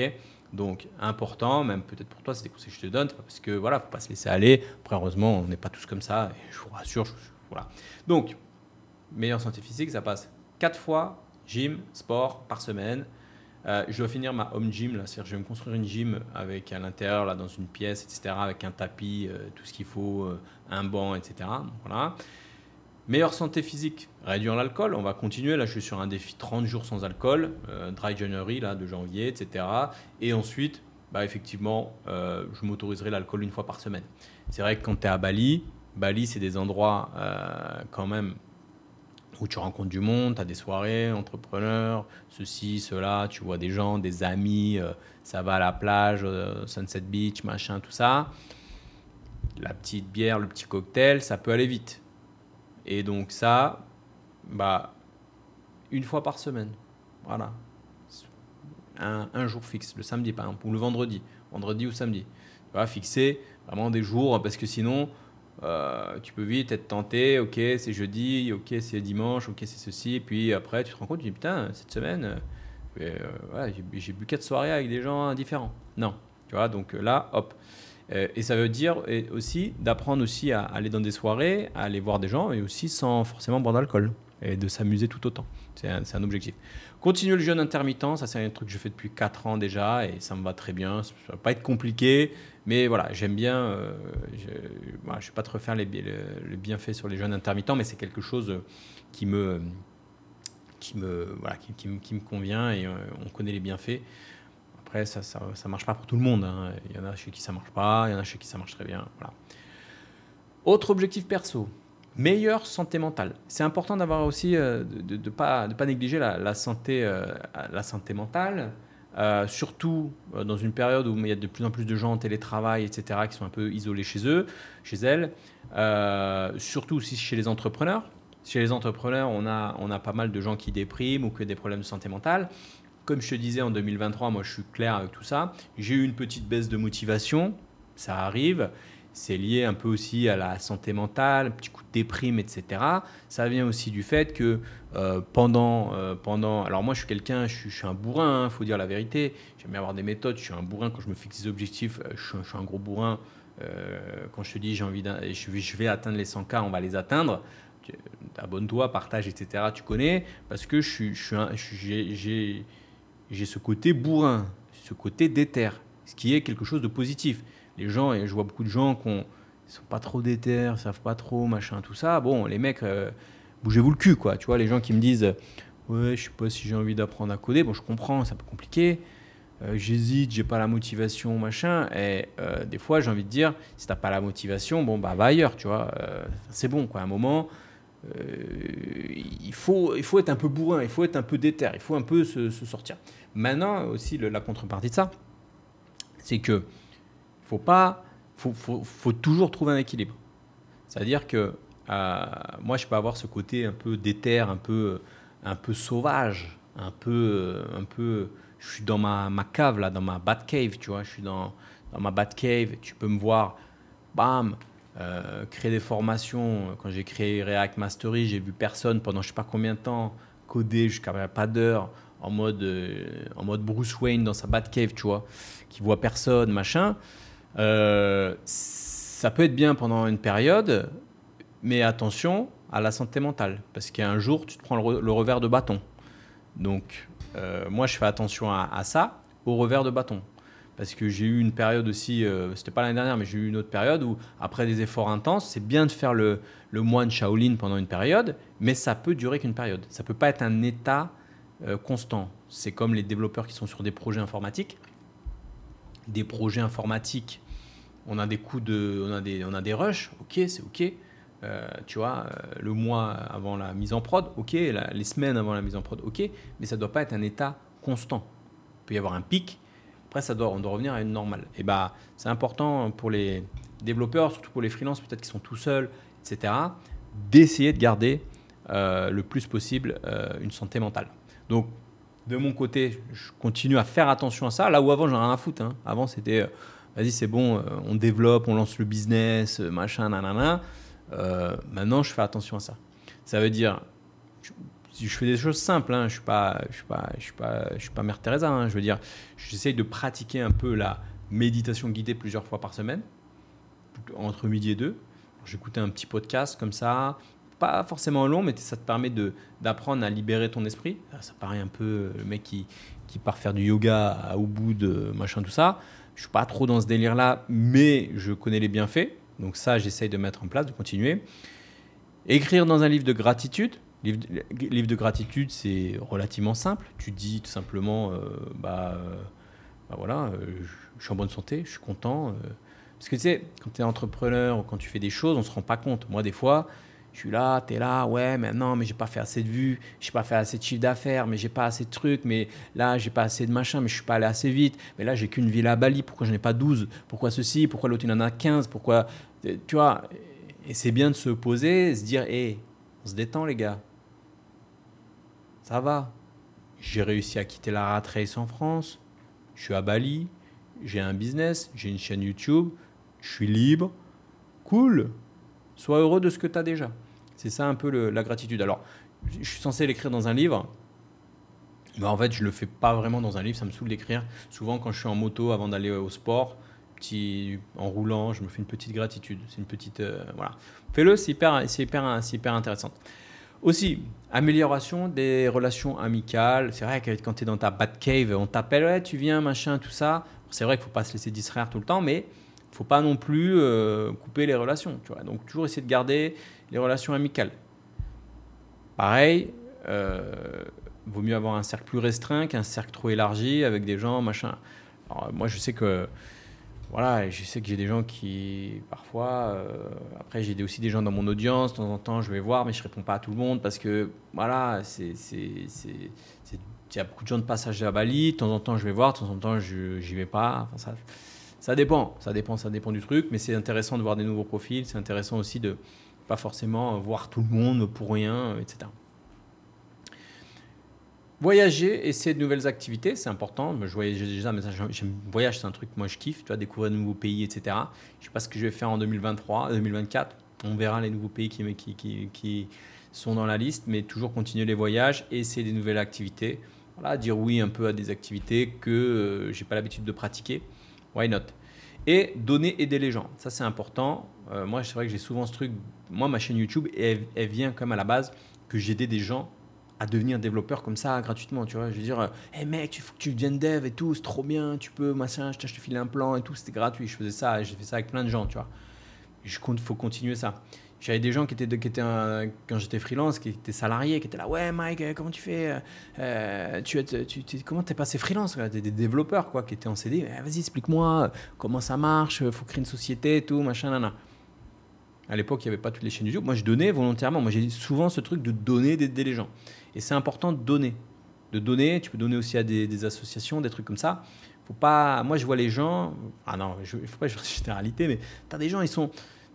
Donc, important, même peut-être pour toi, c'est des conseils que je te donne, parce que voilà, faut pas se laisser aller. Après, heureusement, on n'est pas tous comme ça, et je vous rassure. voilà. Donc, meilleure santé physique, ça passe 4 fois gym, sport par semaine. Euh, je dois finir ma home gym, là, c'est-à-dire je vais me construire une gym avec à l'intérieur, là, dans une pièce, etc., avec un tapis, euh, tout ce qu'il faut, euh, un banc, etc. voilà. Meilleure santé physique, réduire l'alcool. On va continuer. Là, je suis sur un défi 30 jours sans alcool, dry January, là, de janvier, etc. Et ensuite, bah, effectivement, je m'autoriserai l'alcool une fois par semaine. C'est vrai que quand tu es à Bali, Bali, c'est des endroits quand même où tu rencontres du monde, tu as des soirées, entrepreneurs, ceci, cela, tu vois des gens, des amis, ça va à la plage, Sunset Beach, machin, tout ça. La petite bière, le petit cocktail, ça peut aller vite. Et donc ça, bah, une fois par semaine. Voilà. Un, jour fixe, le samedi par exemple, ou le vendredi, vendredi ou samedi. Tu fixer vraiment des jours, parce que sinon, euh, tu peux vite être tenté, ok, c'est jeudi, ok, c'est dimanche, ok, c'est ceci, et puis après, tu te rends compte, tu dis, putain, cette semaine, euh, euh j'ai bu quatre soirées avec des gens différents. Non, tu vois, donc là, hop. Et ça veut dire aussi d'apprendre aussi à aller dans des soirées, à aller voir des gens, et aussi sans forcément boire d'alcool, et de s'amuser tout autant. C'est un, objectif. Continuer le jeûne intermittent, ça c'est un truc que je fais depuis 4 ans déjà, et ça me va très bien. Ça va pas être compliqué, mais voilà, j'aime bien. Euh, je ne vais pas te refaire les, bienfaits sur les jeûnes intermittents, mais c'est quelque chose qui me, qui me, voilà, qui, qui, me convient, et euh, on connaît les bienfaits ça, ça, marche pas pour tout le monde. Hein. Il y en a chez qui ça marche pas, il y en a chez qui ça marche très bien. Voilà. Autre objectif perso, meilleure santé mentale. C'est important d'avoir aussi, euh, de ne pas, négliger la, santé, euh, la santé mentale, euh, surtout dans une période où il y a de plus en plus de gens en télétravail, etc., qui sont un peu isolés chez eux, chez elles, surtout aussi chez les entrepreneurs. Chez les entrepreneurs, on a, on a pas mal de gens qui dépriment ou qui ont des problèmes de santé mentale. Comme je te disais, en 2023, moi je suis clair avec tout ça. J'ai eu une petite baisse de motivation, ça arrive. C'est lié un peu aussi à la santé mentale, un petit coup de déprime, etc. Ça vient aussi du fait que euh, pendant, euh, pendant... Alors moi je suis quelqu'un, je, suis, un bourrin, il hein, faut dire la vérité. J'aime bien avoir des méthodes, je suis un bourrin quand je me fixe des objectifs, euh, je, suis, un gros bourrin. quand je te dis j'ai envie je vais, je vais atteindre les 100K, on va les atteindre abonne-toi, partage, etc. Tu connais, parce que j'ai ce côté bourrin, ce côté déter, ce qui est quelque chose de positif. Les gens, et je vois beaucoup de gens qui sont pas trop déter, savent pas trop, machin, tout ça. Bon, les mecs, euh, bougez-vous le cul, quoi. Tu vois, les gens qui me disent, ouais, je sais pas si j'ai envie d'apprendre à coder. Bon, je comprends, c'est un peu compliqué. Euh, j'hésite, j'ai pas la motivation, machin. Et euh, des fois, j'ai envie de dire, si t'as pas la motivation, bon, bah, va ailleurs, tu vois. c'est bon, quoi. À un moment, il, faut, il faut être un peu bourrin, il faut être un peu déter, il faut un peu se, sortir. Maintenant, aussi, la contrepartie de ça, c'est que faut pas, faut, toujours trouver un équilibre. C'est-à-dire que euh, moi, je peux avoir ce côté un peu déter, un peu, un peu sauvage, un peu, un peu. Je suis dans ma, ma cave là, dans ma bat cave, tu vois. Je suis dans, dans ma bat cave. Tu peux me voir, bam, euh, créer des formations. Quand j'ai créé React Mastery, j'ai vu personne pendant je sais pas combien de temps coder jusqu'à pas d'heure en mode, euh, en mode Bruce Wayne dans sa Batcave, tu vois, qui voit personne, machin. Euh, ça peut être bien pendant une période, mais attention à la santé mentale, parce qu'un jour, tu te prends le, revers de bâton. Donc, moi, je fais attention à, à ça, au revers de bâton parce que j'ai eu une période aussi, euh, c'était pas l'année dernière, mais j'ai eu une autre période où, après des efforts intenses, c'est bien de faire le, le moine Shaolin pendant une période, mais ça peut durer qu'une période. Ça peut pas être un état euh, constant. C'est comme les développeurs qui sont sur des projets informatiques. Des projets informatiques, on a des coups de, on a des, on a des rushs, ok, c'est ok. Euh, tu vois, le mois avant la mise en prod, ok, les semaines avant la mise en prod, ok, mais ça ne doit pas être un état constant. Il peut y avoir un pic, après, ça doit, on doit revenir à une normale. Et bah, c'est important pour les développeurs, surtout pour les freelances, peut-être qui sont tout seuls, etc., d'essayer de garder euh, le plus possible euh, une santé mentale. Donc, de mon côté, je continue à faire attention à ça. Là où avant, j'en ai rien à foutre. Hein. Avant, c'était, euh, vas-y, c'est bon, on développe, on lance le business, machin, nanana. maintenant, je fais attention à ça. Ça veut dire, je, fais des choses simples. Hein. Je suis je suis pas, suis je suis pas Mère Teresa. Hein. Je veux dire, j'essaye de pratiquer un peu la méditation guidée plusieurs fois par semaine, entre midi et deux. J'écoutais un petit podcast comme ça, pas forcément long, mais ça te permet d'apprendre à libérer ton esprit. Ça paraît un peu euh, le mec qui, qui part faire du yoga à bout de machin, tout ça. Je suis pas trop dans ce délire-là, mais je connais les bienfaits. Donc ça, j'essaye de mettre en place, de continuer. Écrire dans un livre de gratitude. Livre de, gratitude, c'est relativement simple. Tu dis tout simplement, euh, bah, euh, bah, voilà, je suis en bonne santé, je suis content. parce que tu sais, quand tu es entrepreneur ou quand tu fais des choses, on se rend pas compte. Moi, des fois, je suis là, tu es là, ouais, mais non, mais j'ai pas fait assez de vues, j'ai pas fait assez de chiffre d'affaires, mais j'ai pas assez de trucs, mais là, j'ai pas assez de machin, mais je suis pas allé assez vite, mais là, j'ai qu'une ville à Bali, pourquoi je n'ai pas 12 Pourquoi ceci? Pourquoi l'autre, il en a 15 Pourquoi. Tu vois, et c'est bien de se poser, se dire, hé, on se détend, les gars. Ça va. J'ai réussi à quitter la rat race en France, je suis à Bali, j'ai un business, j'ai une chaîne YouTube, je suis libre. Cool. Sois heureux de ce que tu as déjà. C'est ça un peu la gratitude. Alors, je suis censé l'écrire dans un livre. Mais en fait, je le fais pas vraiment dans un livre, ça me saoule d'écrire. Souvent, quand je suis en moto avant d'aller au sport, petit, en roulant, je me fais une petite gratitude. C'est une petite. Euh, voilà. Fais-le, c'est hyper, hyper, hyper intéressant. Aussi, amélioration des relations amicales. C'est vrai que quand tu es dans ta bad cave, on t'appelle, ouais, tu viens, machin, tout ça. C'est vrai qu'il ne faut pas se laisser distraire tout le temps, mais faut pas non plus euh, couper les relations. Tu vois. Donc, toujours essayer de garder les relations amicales. Pareil, euh, vaut mieux avoir un cercle plus restreint qu'un cercle trop élargi avec des gens, machin. Moi, je sais que voilà, je sais que j'ai des gens qui, parfois, euh, après j'ai aussi des gens dans mon audience, de temps en temps je vais voir, mais je réponds pas à tout le monde parce que, voilà, c'est, il y a beaucoup de gens de passage à Bali, de temps en temps je vais voir, de temps en temps je n'y vais pas. Ça, ça dépend, ça dépend, ça dépend du truc, mais c'est intéressant de voir des nouveaux profils, c'est intéressant aussi de, pas forcément voir tout le monde pour rien, etc. Voyager, essayer de nouvelles activités, c'est important. Je voyage déjà, mais voyage, c'est un truc que moi je kiffe, tu vois, découvrir de nouveaux pays, etc. Je sais pas ce que je vais faire en 2023, 2024. On verra les nouveaux pays qui, sont dans la liste, mais toujours continuer les voyages essayer des nouvelles activités. Voilà, dire oui un peu à des activités que euh, j'ai pas l'habitude de pratiquer. Why not? Et donner, aider les gens. Ça, c'est important. Euh, moi, c'est vrai que j'ai souvent ce truc. Moi, ma chaîne YouTube, elle, elle vient comme à la base que j'aidais des gens à devenir développeur comme ça gratuitement, tu vois. Je veux dire, hé hey mec, il faut que tu deviennes dev et tout, c'est trop bien, tu peux, machin, je te file un plan et tout, c'était gratuit. Je faisais ça, j'ai fait ça avec plein de gens, tu vois. Je compte, faut continuer ça. J'avais des gens qui étaient, qui étaient quand j'étais freelance, qui étaient salariés, qui étaient là, ouais Mike, euh, comment tu fais euh, tu, tu, tu, Comment t'es passé freelance Des, des développeurs quoi, qui étaient en CD. Vas-y, explique-moi comment ça marche, faut créer une société tout, machin, nana. À l'époque, il n'y avait pas toutes les chaînes YouTube. Moi, je donnais volontairement. Moi, j'ai souvent ce truc de donner, d'aider les gens. Et c'est important de donner. De donner, tu peux donner aussi à des, associations, des trucs comme ça. Faut pas, moi, je vois les gens. Ah non, il ne faut pas faire généralité, mais tu as des gens, ils sont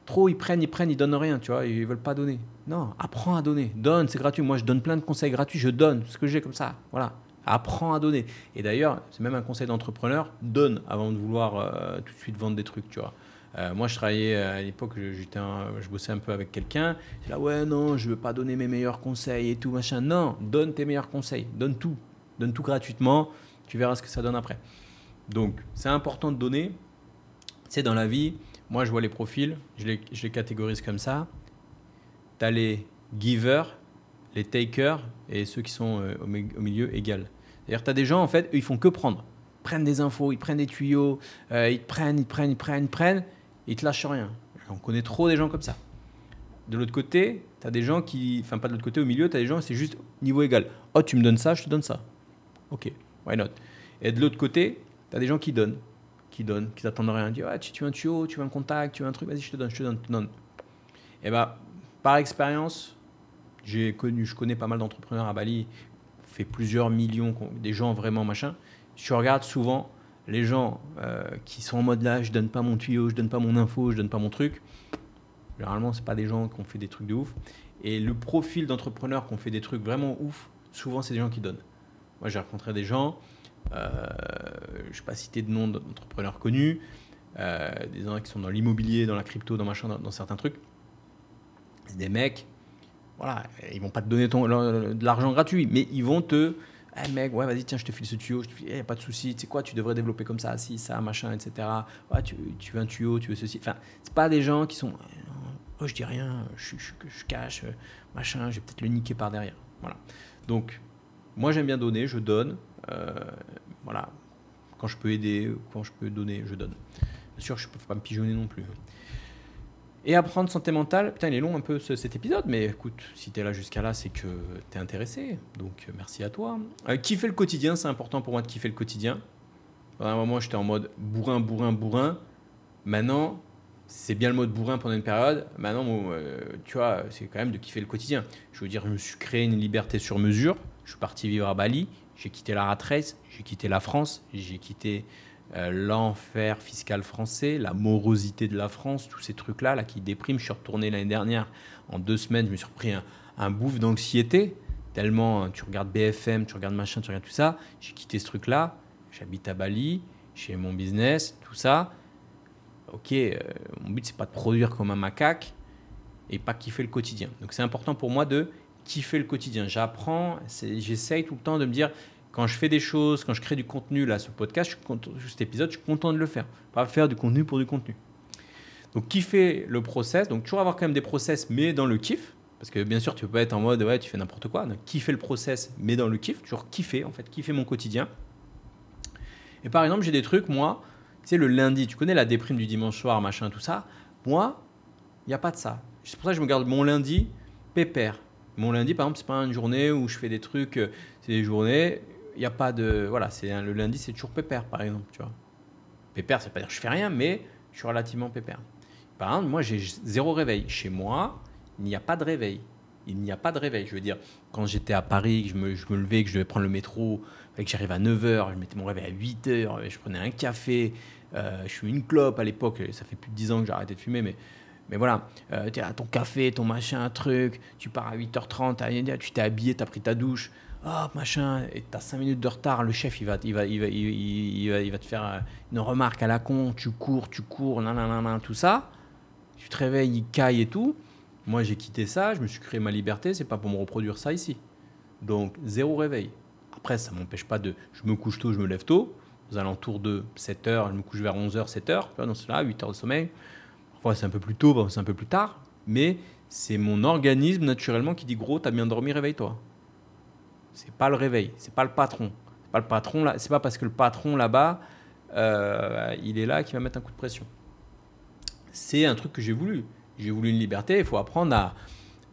trop, ils prennent, ils prennent, ils donnent rien, tu vois, ils veulent pas donner. Non, apprends à donner. Donne, c'est gratuit. Moi, je donne plein de conseils gratuits, je donne ce que j'ai comme ça. Voilà. Apprends à donner. Et d'ailleurs, c'est même un conseil d'entrepreneur, donne avant de vouloir euh, tout de suite vendre des trucs, tu vois. Euh, moi, je travaillais euh, à l'époque, j'étais je bossais un peu avec quelqu'un. J'étais là, ouais, non, je veux pas donner mes meilleurs conseils et tout, machin. Non, donne tes meilleurs conseils, donne tout. Donne tout gratuitement, tu verras ce que ça donne après. Donc, c'est important de donner. C'est dans la vie, moi, je vois les profils, je les, je les catégorise comme ça. Tu as les givers, les takers et ceux qui sont euh, au, milieu égal. C'est-à-dire, tu as des gens, en fait, eux, ils font que prendre. Ils prennent des infos, ils prennent des tuyaux, ils prennent, ils prennent, ils prennent, ils prennent ils te lâchent rien. On connaît trop des gens comme ça. De l'autre côté, tu as des gens qui. Enfin, pas de l'autre côté, au milieu, tu as des gens, c'est juste niveau égal. Oh, tu me donnes ça, je te donne ça. Ok, why not? Et de l'autre côté, tu as des gens qui donnent. Qui donnent, qui t'attendent rien. Ils disent ah, tu veux un tuyau, tu veux un contact, tu veux un truc, vas-y, je te donne, je te donne, je te donne. Et eh bah, par expérience, j'ai connu, je connais pas mal d'entrepreneurs à Bali, fait plusieurs millions, des gens vraiment machin. Je regarde souvent les gens euh, qui sont en mode là, je donne pas mon tuyau, je donne pas mon info, je donne pas mon truc, généralement, c'est pas des gens qui ont fait des trucs de ouf. Et le profil d'entrepreneurs qui ont fait des trucs vraiment ouf, souvent, c'est des gens qui donnent. Moi, j'ai rencontré des gens, euh, je ne vais pas citer de nom d'entrepreneurs connus, euh, des gens qui sont dans l'immobilier, dans la crypto, dans machin, dans, certains trucs. C'est des mecs, voilà, ils vont pas te donner ton, de l'argent gratuit, mais ils vont te hey mec, ouais, vas-y, tiens, je te file ce tuyau. Je te file, pas de souci. Tu sais quoi, tu devrais développer comme ça, si, ça, machin, etc. Ouais, tu, tu veux un tuyau, tu veux ceci. Enfin, c'est pas des gens qui sont, oh, je dis rien, je, je, je cache, machin, je vais peut-être le niquer par derrière. Voilà. Donc, moi, j'aime bien donner, je donne. Euh, voilà. Quand je peux aider, quand je peux donner, je donne. Bien sûr, je ne peux pas me pigeonner non plus. Et apprendre santé mentale, putain, il est long un peu cet épisode, mais écoute, si tu es là jusqu'à là, c'est que tu es intéressé. Donc merci à toi. Euh, kiffer le quotidien, c'est important pour moi de kiffer le quotidien. À un moment, j'étais en mode bourrin, bourrin, bourrin. Maintenant, c'est bien le mode bourrin pendant une période. Maintenant, euh, tu vois, c'est quand même de kiffer le quotidien. Je veux dire, je me suis créé une liberté sur mesure. Je suis parti vivre à Bali. J'ai quitté la rat race, j'ai quitté la France, j'ai quitté euh, l'enfer fiscal français, la morosité de la France, tous ces trucs-là là, qui dépriment. Je suis retourné l'année dernière, en deux semaines, je me suis repris un, un bouffe d'anxiété. Tellement hein, tu regardes BFM, tu regardes machin, tu regardes tout ça. J'ai quitté ce truc-là. J'habite à Bali, j'ai mon business, tout ça. Ok, euh, mon but c'est pas de produire comme un macaque et pas kiffer le quotidien. Donc c'est important pour moi de kiffer le quotidien. J'apprends, j'essaye tout le temps de me dire quand je fais des choses, quand je crée du contenu, là, ce podcast, cet épisode, je suis content de le faire. Pas faire du contenu pour du contenu. Donc, kiffer le process. Donc, toujours avoir quand même des process, mais dans le kiff. Parce que bien sûr, tu peux pas être en mode, ouais, tu fais n'importe quoi. Donc, kiffer le process, mais dans le kiff. Toujours kiffer, en fait, kiffer mon quotidien. Et par exemple, j'ai des trucs, moi, tu sais, le lundi, tu connais la déprime du dimanche soir, machin, tout ça. Moi, il n'y a pas de ça. C'est pour ça que je me garde mon lundi pépère. Mon lundi, par exemple, c'est pas une journée où je fais des trucs, euh, c'est des journées il n'y a pas de. Voilà, c'est le lundi, c'est toujours pépère, par exemple. Tu vois. Pépère, ça pas dire que je fais rien, mais je suis relativement pépère. Par exemple, moi, j'ai zéro réveil. Chez moi, il n'y a pas de réveil. Il n'y a pas de réveil. Je veux dire, quand j'étais à Paris, je me, je me levais, que je devais prendre le métro, que j'arrive à 9h, je mettais mon réveil à 8h, je prenais un café, euh, je suis une clope à l'époque, ça fait plus de 10 ans que j'ai arrêté de fumer, mais, mais voilà, euh, tu as ton café, ton machin, un truc, tu pars à 8h30, tu t'es habillé, tu as pris ta douche, oh, machin, et t'as 5 minutes de retard, le chef, il va, il va, il va, il va, te faire euh, une remarque à la con, tu cours, tu cours, nan, tout ça. Tu te réveilles, il caille et tout. Moi, j'ai quitté ça, je me suis créé ma liberté, c'est pas pour me reproduire ça ici. Donc, zéro réveil. Après, ça m'empêche pas de. Je me couche tôt, je me lève tôt. Aux alentours de 7 heures, je me couche vers 11 h 7 h Dans cela, 8 heures de sommeil. C'est un peu plus tôt, c'est un peu plus tard. Mais c'est mon organisme naturellement qui dit gros, t'as bien dormi, réveille-toi. C'est pas le réveil, c'est pas le patron. C'est pas le patron là, c'est pas parce que le patron là-bas, euh, il est là qui va mettre un coup de pression. C'est un truc que j'ai voulu. J'ai voulu une liberté, il faut apprendre à,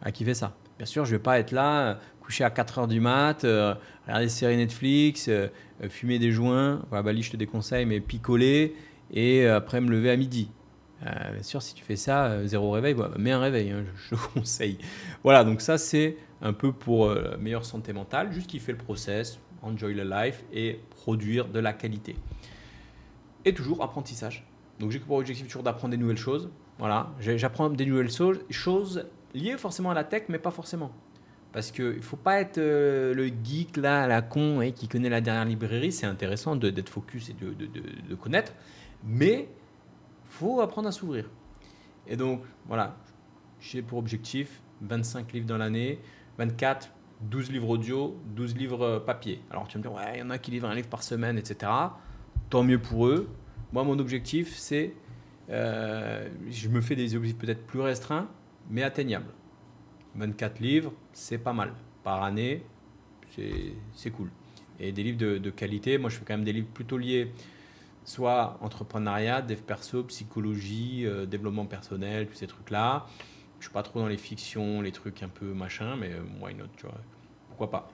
à kiffer ça. Bien sûr, je vais pas être là, couché à 4 heures du mat, euh, regarder des séries Netflix, euh, fumer des joints, voilà, Bali je te déconseille, mais picoler, et après me lever à midi. Bien sûr, si tu fais ça, zéro réveil, bah, mets un réveil, hein, je, je, conseille. Voilà, donc ça c'est un peu pour euh, meilleure santé mentale, juste kiffer le process, enjoy the life et produire de la qualité. Et toujours apprentissage. Donc j'ai pour objectif toujours d'apprendre des nouvelles choses. Voilà, j'apprends des nouvelles choses liées forcément à la tech, mais pas forcément. Parce qu'il ne faut pas être euh, le geek là, la con, qui connaît la dernière librairie. C'est intéressant d'être focus et de connaître. Mais faut apprendre à s'ouvrir. Et donc, voilà, j'ai pour objectif 25 livres dans l'année. 24, 12 livres audio, 12 livres papier. Alors tu me dire, ouais, il y en a qui livrent un livre par semaine, etc. Tant mieux pour eux. Moi, mon objectif, c'est, euh, je me fais des objectifs peut-être plus restreints, mais atteignables. 24 livres, c'est pas mal. Par année, c'est cool. Et des livres de, de, qualité, moi je fais quand même des livres plutôt liés soit entrepreneuriat, dev perso, psychologie, euh, développement personnel, tous ces trucs-là. Je suis pas trop dans les fictions, les trucs un peu machin, mais moi, une autre, tu vois. Pourquoi pas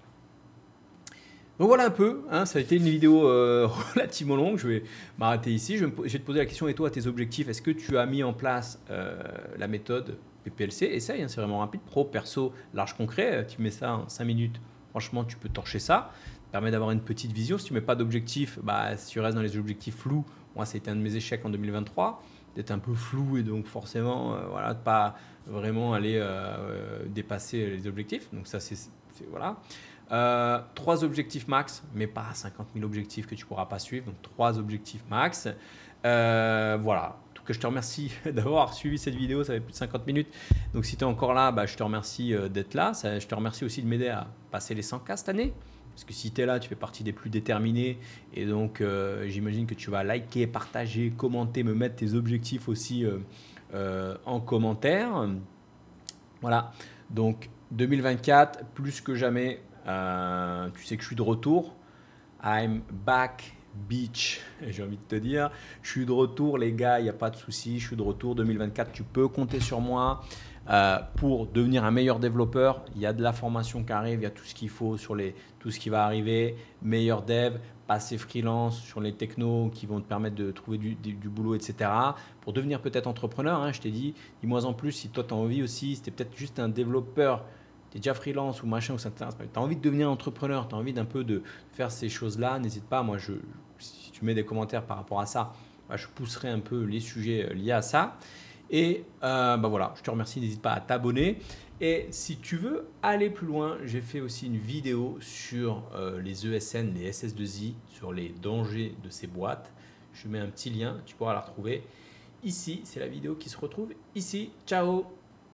donc voilà un peu, hein, ça a été une vidéo euh, relativement longue, je vais m'arrêter ici. Je vais, te poser la question, et toi, tes objectifs, est-ce que tu as mis en place euh, la méthode PPLC Essaye, hein, c'est vraiment rapide, pro, perso, large, concret, tu mets ça en 5 minutes, franchement, tu peux torcher ça. Permet d'avoir une petite vision. Si tu mets pas d'objectif, bah, si tu restes dans les objectifs flous, moi, c'était un de mes échecs en 2023, d'être un peu flou et donc forcément, euh, voilà, pas vraiment aller euh, euh, dépasser les objectifs. Donc ça, c'est voilà. trois objectifs max, mais pas 50 000 objectifs que tu pourras pas suivre. Donc trois objectifs max. voilà. Cas, je te remercie d'avoir suivi cette vidéo. Ça fait plus de 50 minutes. Donc si tu es encore là, bah, je te remercie d'être là. Je te remercie aussi de m'aider à passer les 100K cette année. Parce que si tu es là, tu fais partie des plus déterminés. Et donc, euh, j'imagine que tu vas liker, partager, commenter, me mettre tes objectifs aussi euh, euh, en commentaire. Voilà. Donc, 2024, plus que jamais, tu sais que je suis de retour. I'm back, beach. J'ai envie de te dire, je suis de retour, les gars, il n'y a pas de souci. Je suis de retour 2024. Tu peux compter sur moi. Euh, pour devenir un meilleur développeur, il y a de la formation qui arrive, il y a tout ce qu'il faut sur les, tout ce qui va arriver, meilleur dev, passer freelance sur les technos qui vont te permettre de trouver du, boulot, etc. Pour devenir peut-être entrepreneur, hein, je t'ai dit, dis-moi en plus si toi tu as envie aussi, si tu es peut-être juste un développeur, tu es déjà freelance ou machin, ou ça tu as envie de devenir entrepreneur, tu as envie d'un peu de faire ces choses-là, n'hésite pas, moi je, si tu mets des commentaires par rapport à ça, bah, je pousserai un peu les sujets euh, liés à ça. Et euh, bah voilà, je te remercie, n'hésite pas à t'abonner. Et si tu veux aller plus loin, j'ai fait aussi une vidéo sur euh, les ESN, les SS2I, sur les dangers de ces boîtes. Je mets un petit lien, tu pourras la retrouver ici. C'est la vidéo qui se retrouve ici. Ciao